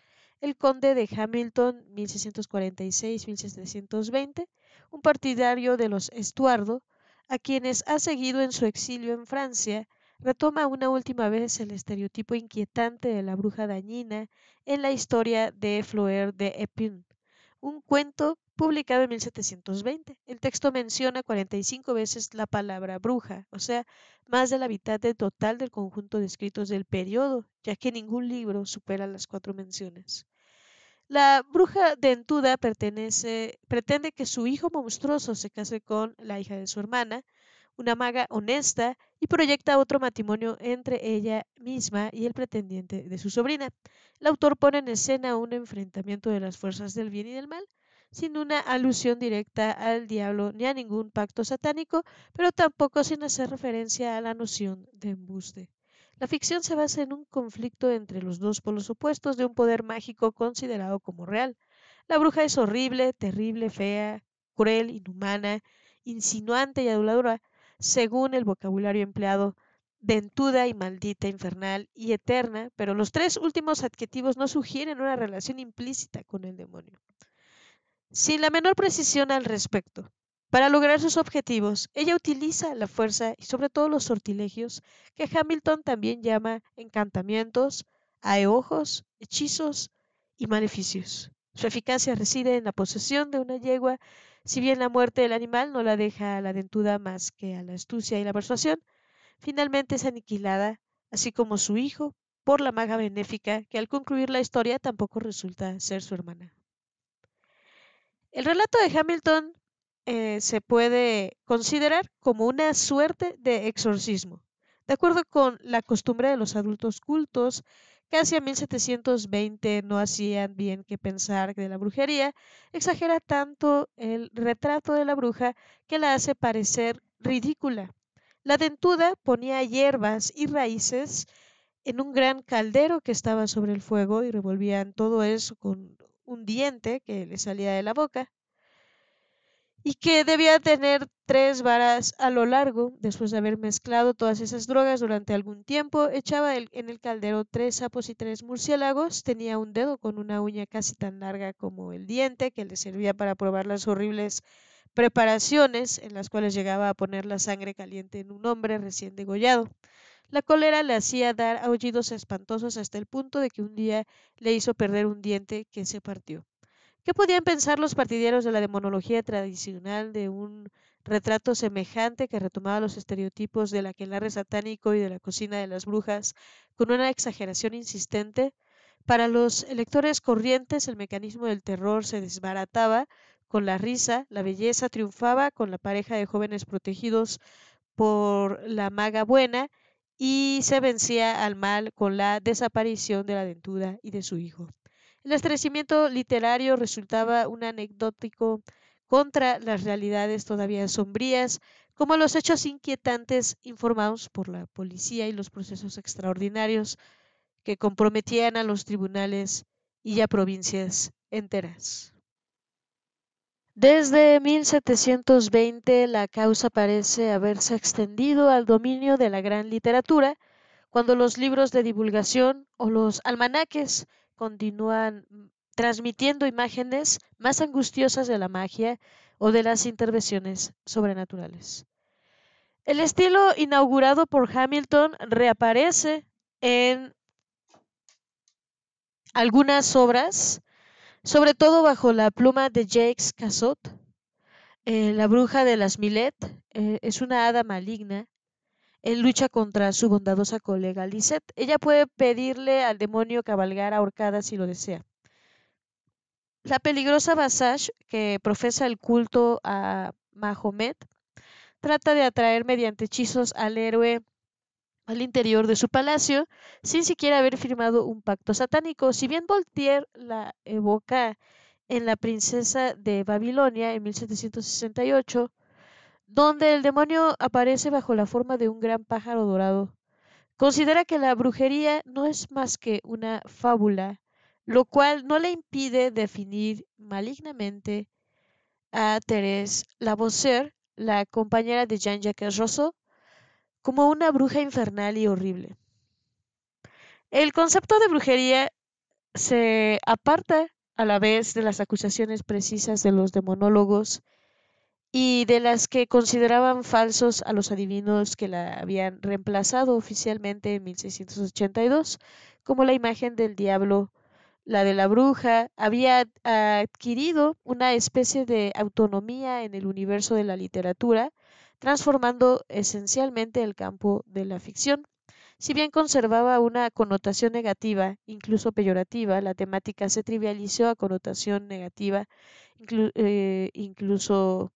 el conde de Hamilton 1646-1720, un partidario de los Estuardo, a quienes ha seguido en su exilio en Francia, retoma una última vez el estereotipo inquietante de la bruja dañina en la historia de Floer de Epin, un cuento publicado en 1720. El texto menciona 45 veces la palabra bruja, o sea, más de la mitad del total del conjunto de escritos del periodo, ya que ningún libro supera las cuatro menciones. La bruja dentuda pertenece, pretende que su hijo monstruoso se case con la hija de su hermana, una maga honesta, y proyecta otro matrimonio entre ella misma y el pretendiente de su sobrina. El autor pone en escena un enfrentamiento de las fuerzas del bien y del mal, sin una alusión directa al diablo ni a ningún pacto satánico, pero tampoco sin hacer referencia a la noción de embuste. La ficción se basa en un conflicto entre los dos polos opuestos de un poder mágico considerado como real. La bruja es horrible, terrible, fea, cruel, inhumana, insinuante y aduladora, según el vocabulario empleado, dentuda y maldita, infernal y eterna, pero los tres últimos adjetivos no sugieren una relación implícita con el demonio. Sin la menor precisión al respecto, para lograr sus objetivos, ella utiliza la fuerza y sobre todo los sortilegios que Hamilton también llama encantamientos, aeojos, hechizos y maleficios. Su eficacia reside en la posesión de una yegua, si bien la muerte del animal no la deja a la dentuda más que a la astucia y la persuasión, finalmente es aniquilada, así como su hijo, por la maga benéfica, que al concluir la historia tampoco resulta ser su hermana. El relato de Hamilton eh, se puede considerar como una suerte de exorcismo. De acuerdo con la costumbre de los adultos cultos, casi a 1720 no hacían bien que pensar de la brujería, exagera tanto el retrato de la bruja que la hace parecer ridícula. La dentuda ponía hierbas y raíces en un gran caldero que estaba sobre el fuego y revolvían todo eso con un diente que le salía de la boca y que debía tener tres varas a lo largo. Después de haber mezclado todas esas drogas durante algún tiempo, echaba en el caldero tres sapos y tres murciélagos. Tenía un dedo con una uña casi tan larga como el diente que le servía para probar las horribles preparaciones en las cuales llegaba a poner la sangre caliente en un hombre recién degollado. La cólera le hacía dar aullidos espantosos hasta el punto de que un día le hizo perder un diente que se partió. ¿Qué podían pensar los partidarios de la demonología tradicional de un retrato semejante que retomaba los estereotipos del aquelarre satánico y de la cocina de las brujas con una exageración insistente? Para los electores corrientes el mecanismo del terror se desbarataba con la risa, la belleza triunfaba con la pareja de jóvenes protegidos por la maga buena y se vencía al mal con la desaparición de la dentuda y de su hijo. El estrecimiento literario resultaba un anecdótico contra las realidades todavía sombrías, como los hechos inquietantes informados por la policía y los procesos extraordinarios que comprometían a los tribunales y a provincias enteras. Desde 1720 la causa parece haberse extendido al dominio de la gran literatura, cuando los libros de divulgación o los almanaques continúan mm, transmitiendo imágenes más angustiosas de la magia o de las intervenciones sobrenaturales. El estilo inaugurado por Hamilton reaparece en algunas obras, sobre todo bajo la pluma de Jacques Cassot. Eh, la bruja de las Millet eh, es una hada maligna. Él lucha contra su bondadosa colega Lisette. Ella puede pedirle al demonio cabalgar ahorcada si lo desea. La peligrosa Basage, que profesa el culto a Mahomet, trata de atraer mediante hechizos al héroe al interior de su palacio sin siquiera haber firmado un pacto satánico. Si bien Voltaire la evoca en La princesa de Babilonia en 1768, donde el demonio aparece bajo la forma de un gran pájaro dorado, considera que la brujería no es más que una fábula, lo cual no le impide definir malignamente a Thérèse Lavoisier, la compañera de Jean-Jacques Rousseau, como una bruja infernal y horrible. El concepto de brujería se aparta a la vez de las acusaciones precisas de los demonólogos y de las que consideraban falsos a los adivinos que la habían reemplazado oficialmente en 1682, como la imagen del diablo, la de la bruja, había adquirido una especie de autonomía en el universo de la literatura transformando esencialmente el campo de la ficción. Si bien conservaba una connotación negativa, incluso peyorativa, la temática se trivializó a connotación negativa, eh, incluso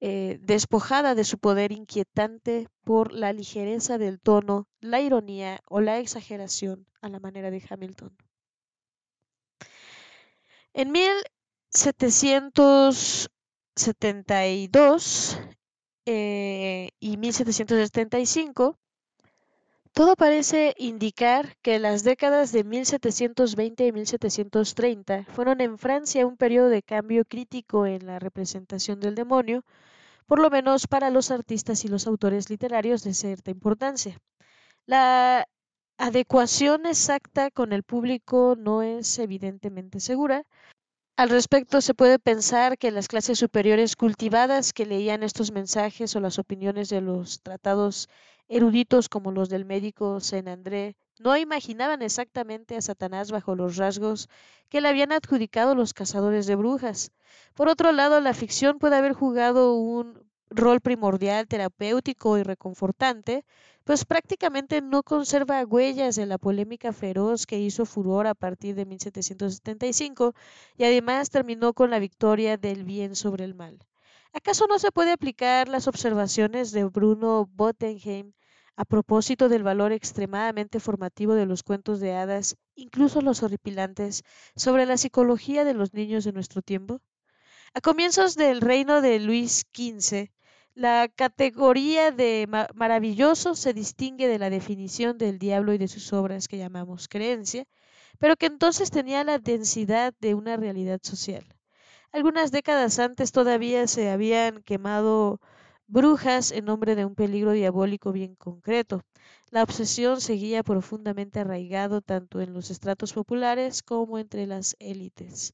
eh, despojada de su poder inquietante por la ligereza del tono, la ironía o la exageración a la manera de Hamilton. En 1772, eh, y 1775, todo parece indicar que las décadas de 1720 y 1730 fueron en Francia un periodo de cambio crítico en la representación del demonio, por lo menos para los artistas y los autores literarios de cierta importancia. La adecuación exacta con el público no es evidentemente segura, al respecto, se puede pensar que las clases superiores cultivadas que leían estos mensajes o las opiniones de los tratados eruditos como los del médico Saint André no imaginaban exactamente a Satanás bajo los rasgos que le habían adjudicado los cazadores de brujas. Por otro lado, la ficción puede haber jugado un rol primordial, terapéutico y reconfortante, pues prácticamente no conserva huellas de la polémica feroz que hizo furor a partir de 1775 y además terminó con la victoria del bien sobre el mal. ¿Acaso no se puede aplicar las observaciones de Bruno Bottenheim a propósito del valor extremadamente formativo de los cuentos de hadas, incluso los horripilantes, sobre la psicología de los niños de nuestro tiempo? A comienzos del reino de Luis XV, la categoría de maravilloso se distingue de la definición del diablo y de sus obras que llamamos creencia, pero que entonces tenía la densidad de una realidad social. Algunas décadas antes todavía se habían quemado brujas en nombre de un peligro diabólico bien concreto. La obsesión seguía profundamente arraigado tanto en los estratos populares como entre las élites.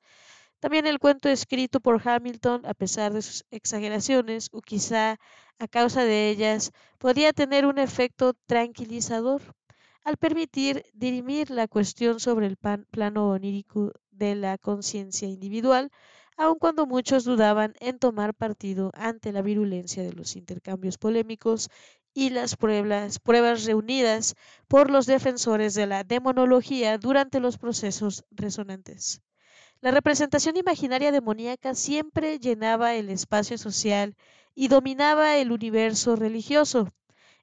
También el cuento escrito por Hamilton, a pesar de sus exageraciones, o quizá a causa de ellas, podía tener un efecto tranquilizador al permitir dirimir la cuestión sobre el plano onírico de la conciencia individual, aun cuando muchos dudaban en tomar partido ante la virulencia de los intercambios polémicos y las pruebas, pruebas reunidas por los defensores de la demonología durante los procesos resonantes. La representación imaginaria demoníaca siempre llenaba el espacio social y dominaba el universo religioso.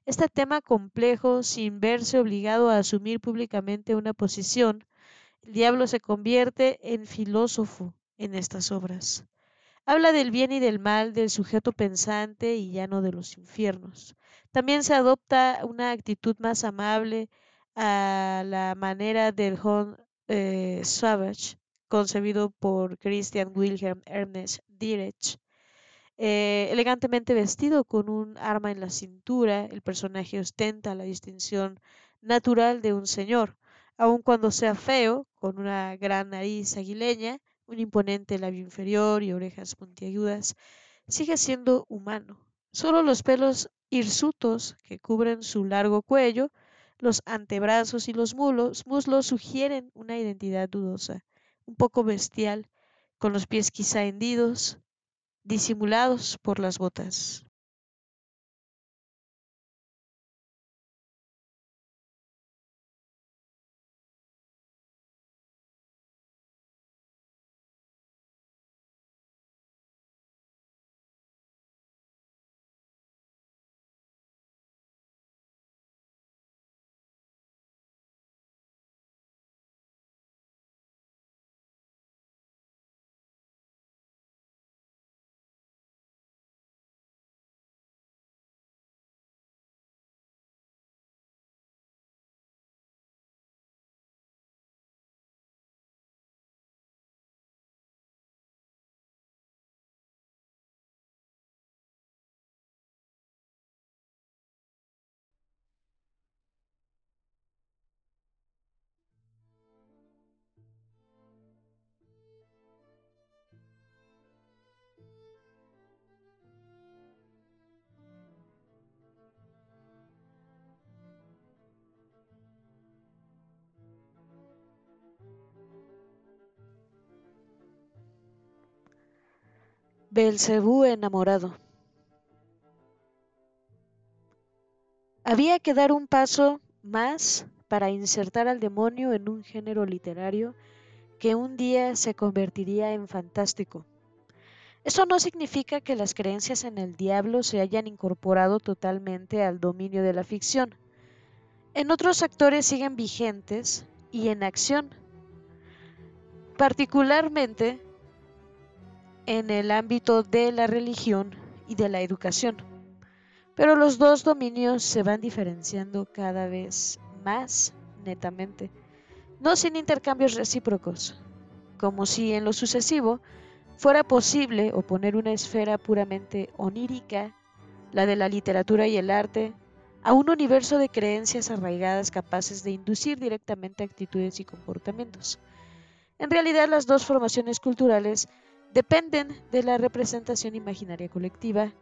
Este tema complejo, sin verse obligado a asumir públicamente una posición, el diablo se convierte en filósofo en estas obras. Habla del bien y del mal, del sujeto pensante y ya no de los infiernos. También se adopta una actitud más amable a la manera del Hon eh, Savage, concebido por Christian Wilhelm Ernest Dietrich. Eh, elegantemente vestido con un arma en la cintura, el personaje ostenta la distinción natural de un señor, aun cuando sea feo, con una gran nariz aguileña, un imponente labio inferior y orejas puntiagudas, sigue siendo humano. Solo los pelos hirsutos que cubren su largo cuello, los antebrazos y los muslos, muslos sugieren una identidad dudosa, un poco bestial, con los pies quizá hendidos, disimulados por las botas. Belcebú enamorado. Había que dar un paso más para insertar al demonio en un género literario que un día se convertiría en fantástico. Eso no significa que las creencias en el diablo se hayan incorporado totalmente al dominio de la ficción. En otros actores siguen vigentes y en acción. Particularmente en el ámbito de la religión y de la educación. Pero los dos dominios se van diferenciando cada vez más netamente, no sin intercambios recíprocos, como si en lo sucesivo fuera posible oponer una esfera puramente onírica, la de la literatura y el arte, a un universo de creencias arraigadas capaces de inducir directamente actitudes y comportamientos. En realidad las dos formaciones culturales dependen de la representación imaginaria colectiva,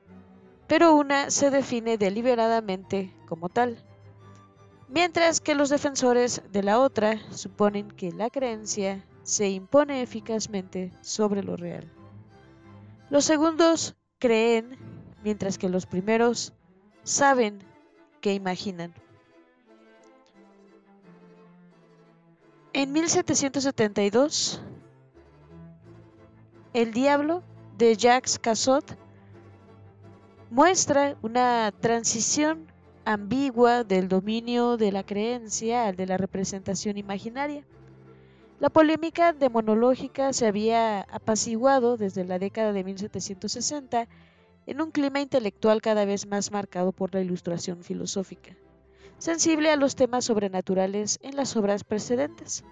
pero una se define deliberadamente como tal, mientras que los defensores de la otra suponen que la creencia se impone eficazmente sobre lo real. Los segundos creen, mientras que los primeros saben que imaginan. En 1772, el Diablo de Jacques Cassot muestra una transición ambigua del dominio de la creencia al de la representación imaginaria. La polémica demonológica se había apaciguado desde la década de 1760 en un clima intelectual cada vez más marcado por la ilustración filosófica, sensible a los temas sobrenaturales en las obras precedentes.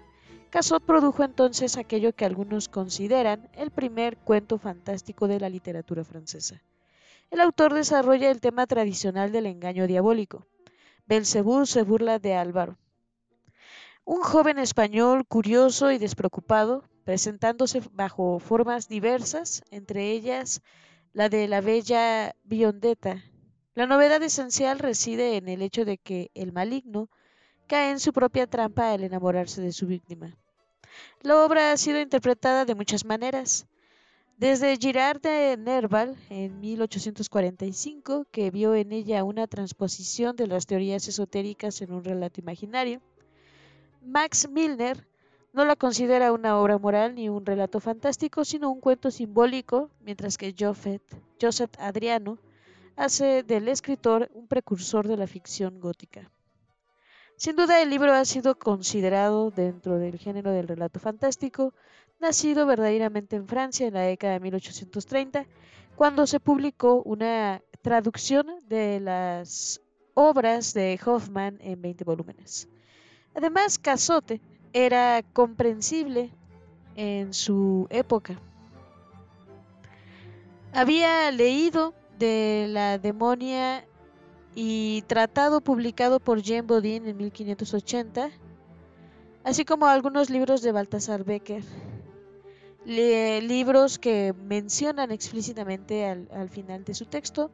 Casot produjo entonces aquello que algunos consideran el primer cuento fantástico de la literatura francesa. El autor desarrolla el tema tradicional del engaño diabólico. Belcebú se burla de Álvaro, un joven español curioso y despreocupado, presentándose bajo formas diversas, entre ellas la de la bella Biondetta. La novedad esencial reside en el hecho de que el maligno cae en su propia trampa al enamorarse de su víctima. La obra ha sido interpretada de muchas maneras. Desde Girard de Nerval en 1845, que vio en ella una transposición de las teorías esotéricas en un relato imaginario, Max Milner no la considera una obra moral ni un relato fantástico, sino un cuento simbólico, mientras que Joseph Adriano hace del escritor un precursor de la ficción gótica. Sin duda el libro ha sido considerado dentro del género del relato fantástico, nacido verdaderamente en Francia en la década de 1830, cuando se publicó una traducción de las obras de Hoffman en 20 volúmenes. Además, Casote era comprensible en su época. Había leído de la demonia y tratado publicado por Jean Bodin en 1580, así como algunos libros de Baltasar Becker, libros que mencionan explícitamente al, al final de su texto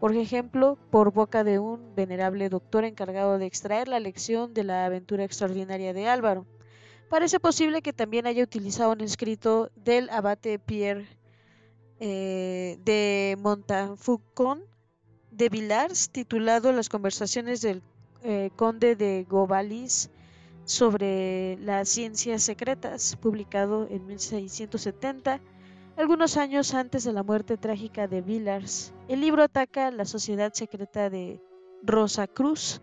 por ejemplo, por boca de un venerable doctor encargado de extraer la lección de la aventura extraordinaria de Álvaro. Parece posible que también haya utilizado un escrito del abate Pierre eh, de Montafaucon de Villars titulado Las conversaciones del eh, conde de Gobalis sobre las ciencias secretas, publicado en 1670 algunos años antes de la muerte trágica de Villars, el libro ataca la sociedad secreta de Rosa Cruz,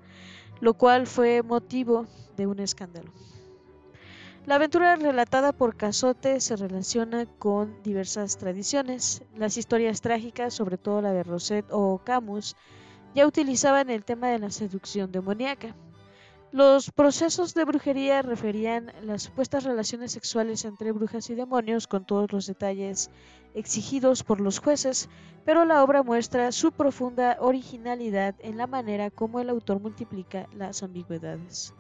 lo cual fue motivo de un escándalo. La aventura relatada por Cazotte se relaciona con diversas tradiciones. Las historias trágicas, sobre todo la de Rosette o Camus, ya utilizaban el tema de la seducción demoníaca. Los procesos de brujería referían las supuestas relaciones sexuales entre brujas y demonios con todos los detalles exigidos por los jueces, pero la obra muestra su profunda originalidad en la manera como el autor multiplica las ambigüedades.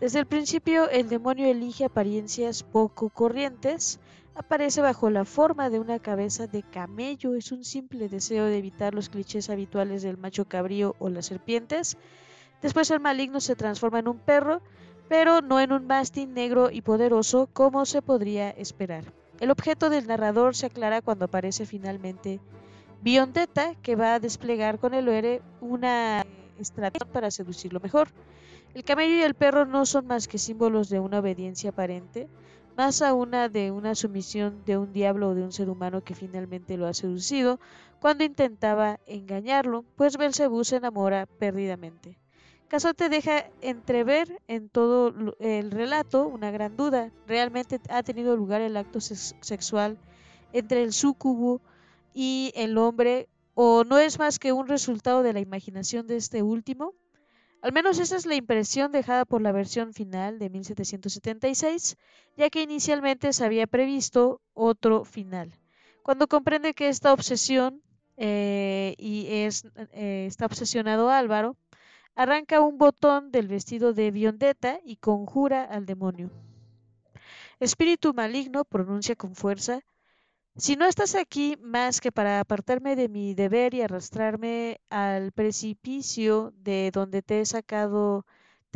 Desde el principio, el demonio elige apariencias poco corrientes, aparece bajo la forma de una cabeza de camello, es un simple deseo de evitar los clichés habituales del macho cabrío o las serpientes, Después el maligno se transforma en un perro, pero no en un mastín negro y poderoso como se podría esperar. El objeto del narrador se aclara cuando aparece finalmente Biondetta, que va a desplegar con el héroe una estrategia para seducirlo mejor. El camello y el perro no son más que símbolos de una obediencia aparente, más aún de una sumisión de un diablo o de un ser humano que finalmente lo ha seducido cuando intentaba engañarlo, pues Belcebú se enamora perdidamente. Casote deja entrever en todo el relato una gran duda. ¿Realmente ha tenido lugar el acto sexual entre el sucubo y el hombre o no es más que un resultado de la imaginación de este último? Al menos esa es la impresión dejada por la versión final de 1776, ya que inicialmente se había previsto otro final. Cuando comprende que esta obsesión eh, y es, eh, está obsesionado Álvaro, arranca un botón del vestido de Biondetta y conjura al demonio. Espíritu maligno, pronuncia con fuerza, si no estás aquí más que para apartarme de mi deber y arrastrarme al precipicio de donde te he sacado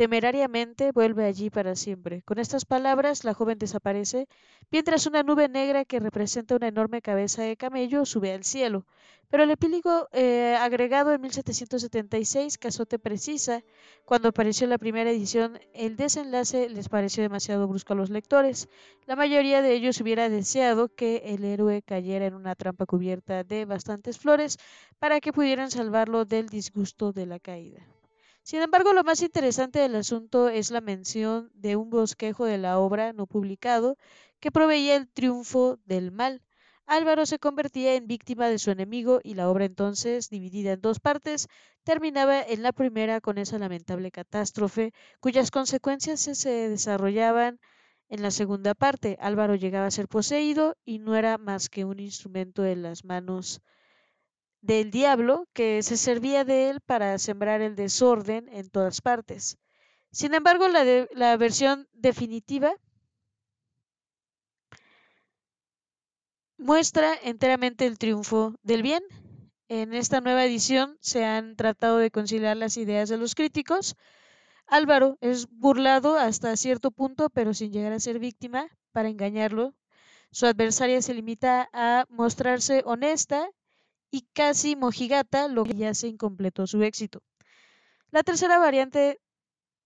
temerariamente, vuelve allí para siempre. Con estas palabras, la joven desaparece, mientras una nube negra que representa una enorme cabeza de camello sube al cielo. Pero el epílogo eh, agregado en 1776, Casote precisa, cuando apareció la primera edición, el desenlace les pareció demasiado brusco a los lectores. La mayoría de ellos hubiera deseado que el héroe cayera en una trampa cubierta de bastantes flores para que pudieran salvarlo del disgusto de la caída. Sin embargo, lo más interesante del asunto es la mención de un bosquejo de la obra no publicado que proveía el triunfo del mal Álvaro se convertía en víctima de su enemigo y la obra entonces, dividida en dos partes, terminaba en la primera con esa lamentable catástrofe cuyas consecuencias se desarrollaban en la segunda parte. Álvaro llegaba a ser poseído y no era más que un instrumento en las manos del diablo que se servía de él para sembrar el desorden en todas partes. Sin embargo, la, versión definitiva muestra enteramente el triunfo del bien. En esta nueva edición se han tratado de conciliar las ideas de los críticos. Álvaro es burlado hasta cierto punto, pero sin llegar a ser víctima para engañarlo. Su adversaria se limita a mostrarse honesta y casi mojigata, lo que ya se incompletó su éxito. La tercera variante,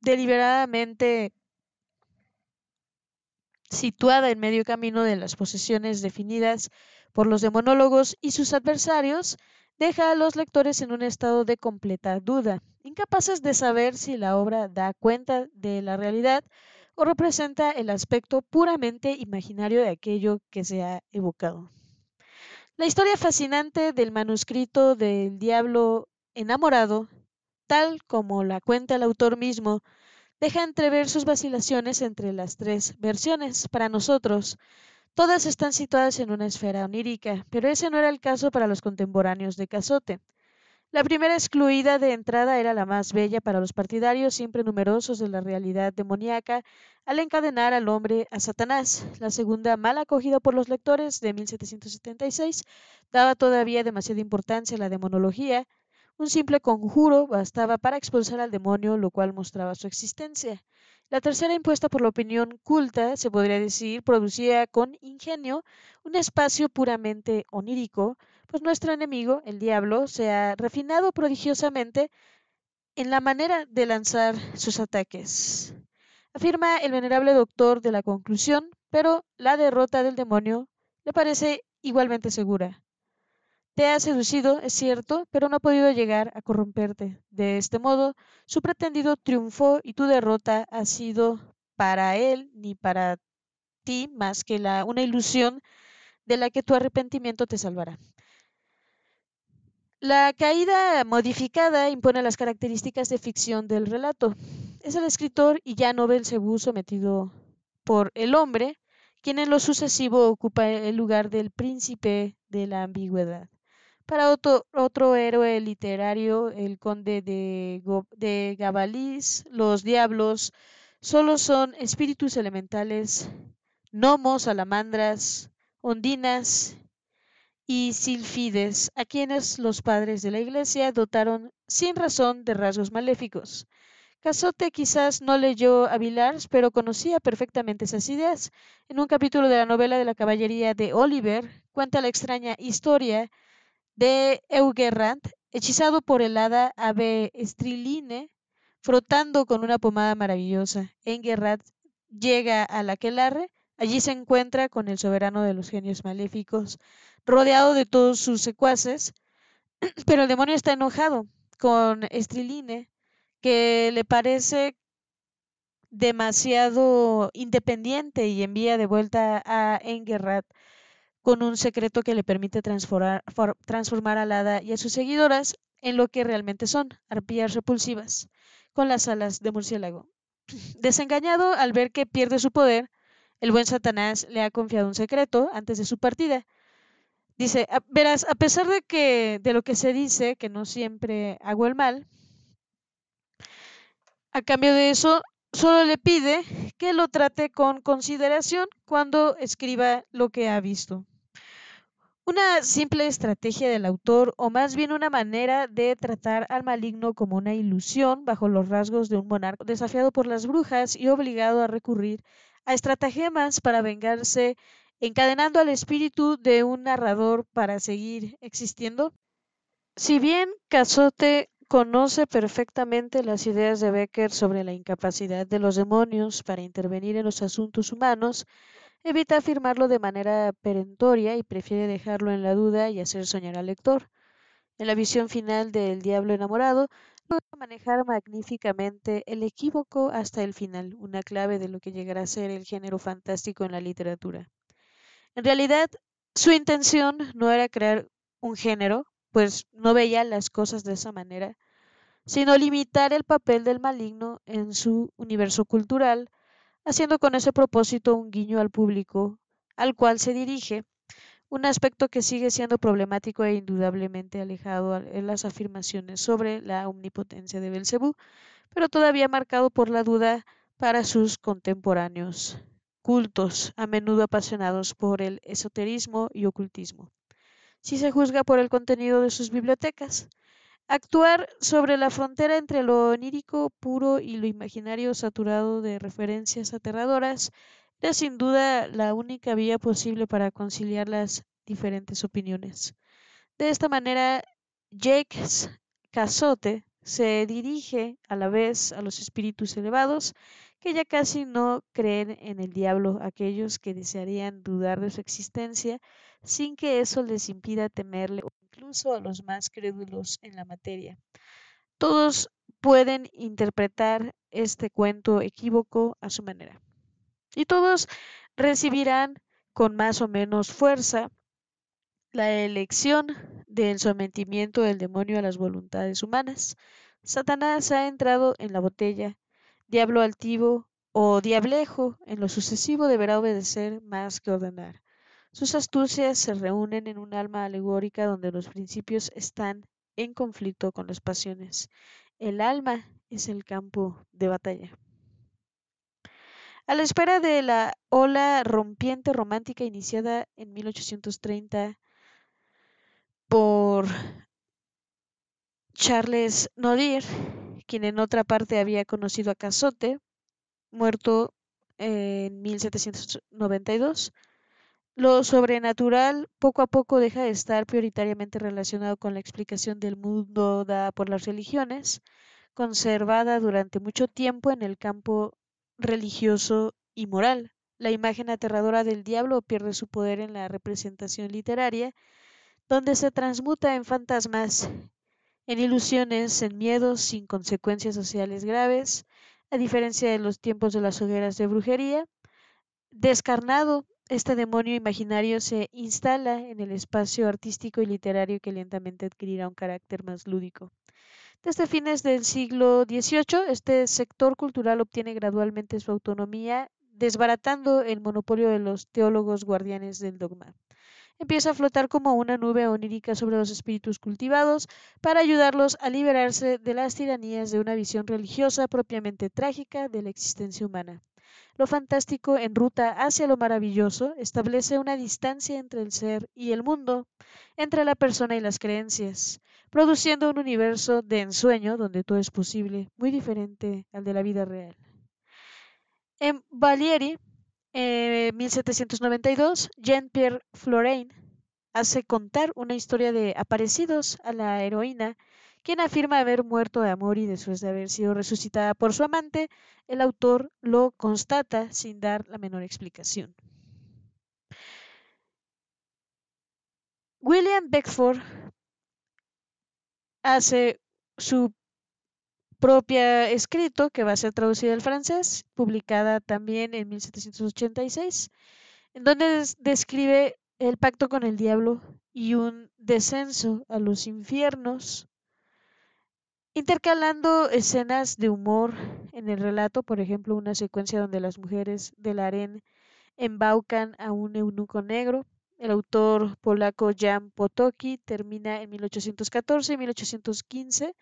deliberadamente situada en medio camino de las posesiones definidas por los demonólogos y sus adversarios, deja a los lectores en un estado de completa duda, incapaces de saber si la obra da cuenta de la realidad o representa el aspecto puramente imaginario de aquello que se ha evocado. La historia fascinante del manuscrito del diablo enamorado, tal como la cuenta el autor mismo, deja entrever sus vacilaciones entre las tres versiones. Para nosotros, todas están situadas en una esfera onírica, pero ese no era el caso para los contemporáneos de Cazote. La primera excluida de entrada era la más bella para los partidarios siempre numerosos de la realidad demoníaca al encadenar al hombre a Satanás. La segunda, mal acogida por los lectores de 1776, daba todavía demasiada importancia a la demonología, Un simple conjuro bastaba para expulsar al demonio, lo cual mostraba su existencia. La tercera, impuesta por la opinión culta, se podría decir, producía con ingenio un espacio puramente onírico, pues nuestro enemigo, el diablo, se ha refinado prodigiosamente en la manera de lanzar sus ataques. Afirma el venerable doctor de la conclusión, pero la derrota del demonio le parece igualmente segura. Te ha seducido, es cierto, pero no ha podido llegar a corromperte. De este modo, su pretendido triunfo y tu derrota ha sido para él ni para ti más que una ilusión de la que tu arrepentimiento te salvará. La caída modificada impone las características de ficción del relato. Es el escritor y ya no Belcebú sometido por el hombre, quien en lo sucesivo ocupa el lugar del príncipe de la ambigüedad. Para otro, otro héroe literario, el conde de, de Gabalís, los diablos solo son espíritus elementales, gnomos, salamandras, ondinas y silfides, a quienes los padres de la iglesia dotaron sin razón de rasgos maléficos. Casote quizás no leyó a Villars, pero conocía perfectamente esas ideas. En un capítulo de la novela de la caballería de Oliver, cuenta la extraña historia de Eugerrand, hechizado por el hada ave Estriline, frotando con una pomada maravillosa. Engerrand llega a la Aquelarre, allí se encuentra con el soberano de los genios maléficos, rodeado de todos sus secuaces, pero el demonio está enojado con Estriline, que le parece demasiado independiente y envía de vuelta a Engerrand con un secreto que le permite transformar, transformar al hada y a sus seguidoras en lo que realmente son, arpías repulsivas, con las alas de murciélago. Desengañado al ver que pierde su poder, el buen Satanás le ha confiado un secreto antes de su partida. Dice, verás, a pesar de que de lo que se dice que no siempre hago el mal, a cambio de eso solo le pide que lo trate con consideración cuando escriba lo que ha visto. Una simple estrategia del autor, o más bien una manera de tratar al maligno como una ilusión bajo los rasgos de un monarca desafiado por las brujas y obligado a recurrir a estratagemas para vengarse, encadenando al espíritu de un narrador para seguir existiendo. Si bien Cazote conoce perfectamente las ideas de Becker sobre la incapacidad de los demonios para intervenir en los asuntos humanos, Evita afirmarlo de manera perentoria y prefiere dejarlo en la duda y hacer soñar al lector. En la visión final del Diablo enamorado, logra manejar magníficamente el equívoco hasta el final, una clave de lo que llegará a ser el género fantástico en la literatura. En realidad, su intención no era crear un género, pues no veía las cosas de esa manera, sino limitar el papel del maligno en su universo cultural, haciendo con ese propósito un guiño al público al cual se dirige, un aspecto que sigue siendo problemático e indudablemente alejado en las afirmaciones sobre la omnipotencia de Belcebú, pero todavía marcado por la duda para sus contemporáneos cultos, a menudo apasionados por el esoterismo y ocultismo. Si se juzga por el contenido de sus bibliotecas, Actuar sobre la frontera entre lo onírico puro y lo imaginario saturado de referencias aterradoras era sin duda la única vía posible para conciliar las diferentes opiniones. De esta manera, Jacques Cazotte se dirige a la vez a los espíritus elevados que ya casi no creen en el diablo, aquellos que desearían dudar de su existencia sin que eso les impida temerle incluso a los más crédulos en la materia. Todos pueden interpretar este cuento equívoco a su manera. Y todos recibirán con más o menos fuerza la elección del sometimiento del demonio a las voluntades humanas. Satanás ha entrado en la botella, diablo altivo o diablejo en lo sucesivo deberá obedecer más que ordenar. Sus astucias se reúnen en un alma alegórica donde los principios están en conflicto con las pasiones. El alma es el campo de batalla. A la espera de la ola rompiente romántica iniciada en 1830 por Charles Nodir, quien en otra parte había conocido a Cazotte, muerto en 1792. Lo sobrenatural poco a poco deja de estar prioritariamente relacionado con la explicación del mundo dada por las religiones, conservada durante mucho tiempo en el campo religioso y moral. La imagen aterradora del diablo pierde su poder en la representación literaria, donde se transmuta en fantasmas, en ilusiones, en miedos sin consecuencias sociales graves, a diferencia de los tiempos de las hogueras de brujería. Descarnado, este demonio imaginario se instala en el espacio artístico y literario que lentamente adquirirá un carácter más lúdico. Desde fines del siglo XVIII, este sector cultural obtiene gradualmente su autonomía desbaratando el monopolio de los teólogos guardianes del dogma. Empieza a flotar como una nube onírica sobre los espíritus cultivados para ayudarlos a liberarse de las tiranías de una visión religiosa propiamente trágica de la existencia humana. Lo fantástico en ruta hacia lo maravilloso establece una distancia entre el ser y el mundo, entre la persona y las creencias, produciendo un universo de ensueño donde todo es posible, muy diferente al de la vida real. En Valieri, en 1792, Jean-Pierre Florain hace contar una historia de aparecidos a la heroína, quien afirma haber muerto de amor y después de haber sido resucitada por su amante, el autor lo constata sin dar la menor explicación. William Beckford hace su propia escrito, que va a ser traducida al francés, publicada también en 1786, en donde describe el pacto con el diablo y un descenso a los infiernos, intercalando escenas de humor en el relato, por ejemplo, una secuencia donde las mujeres del harén embaucan a un eunuco negro. El autor polaco Jan Potocki termina en 1814 y 1815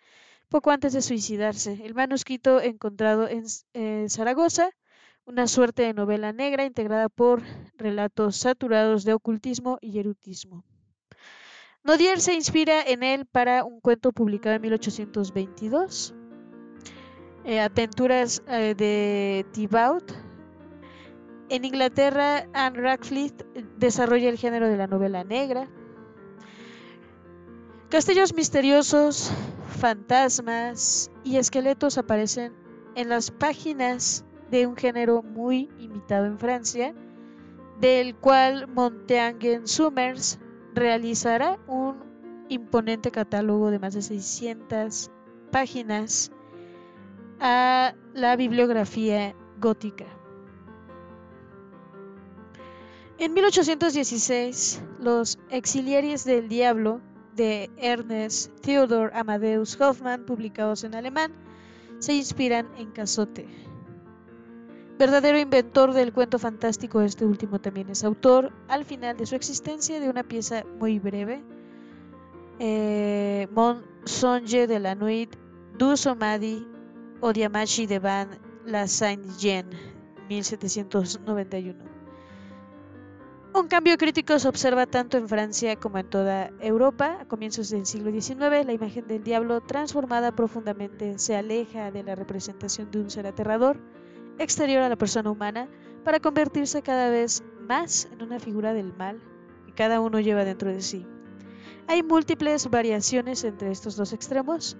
poco antes de suicidarse. El manuscrito encontrado en Zaragoza, una suerte de novela negra integrada por relatos saturados de ocultismo y erotismo. Nodier se inspira en él para un cuento publicado en 1822, eh, Aventuras eh, de Thibaut. En Inglaterra, Anne Radcliffe desarrolla el género de la novela negra. Castillos misteriosos, fantasmas y esqueletos aparecen en las páginas de un género muy imitado en Francia, del cual Montaigne Summers realizará un imponente catálogo de más de 600 páginas a la bibliografía gótica. En 1816, los exiliares del diablo de Ernest Theodor Amadeus Hoffmann, publicados en alemán, se inspiran en Cazotte. Verdadero inventor del cuento fantástico, este último también es autor, al final de su existencia, de una pieza muy breve, eh, Mon Songe de la Nuit du Somadi Odiamashi de Van La Saint-Jean, 1791. Un cambio crítico se observa tanto en Francia como en toda Europa. A comienzos del siglo XIX, la imagen del diablo, transformada profundamente, se aleja de la representación de un ser aterrador, exterior a la persona humana, para convertirse cada vez más en una figura del mal que cada uno lleva dentro de sí. Hay múltiples variaciones entre estos dos extremos,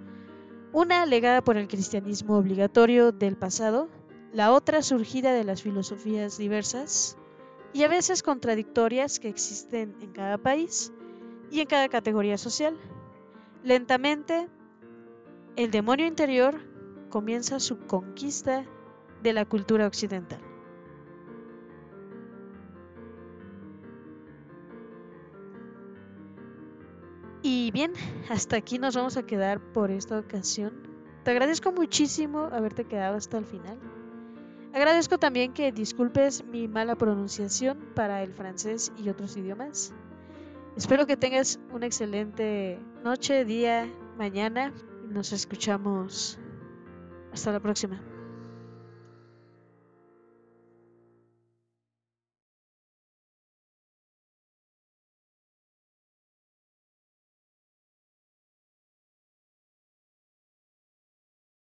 una legada por el cristianismo obligatorio del pasado, la otra surgida de las filosofías diversas y a veces contradictorias que existen en cada país y en cada categoría social. Lentamente, el demonio interior comienza su conquista de la cultura occidental. Y bien, hasta aquí nos vamos a quedar por esta ocasión. Te agradezco muchísimo haberte quedado hasta el final. Agradezco también que disculpes mi mala pronunciación para el francés y otros idiomas. Espero que tengas una excelente noche, día, mañana. Nos escuchamos. Hasta la próxima.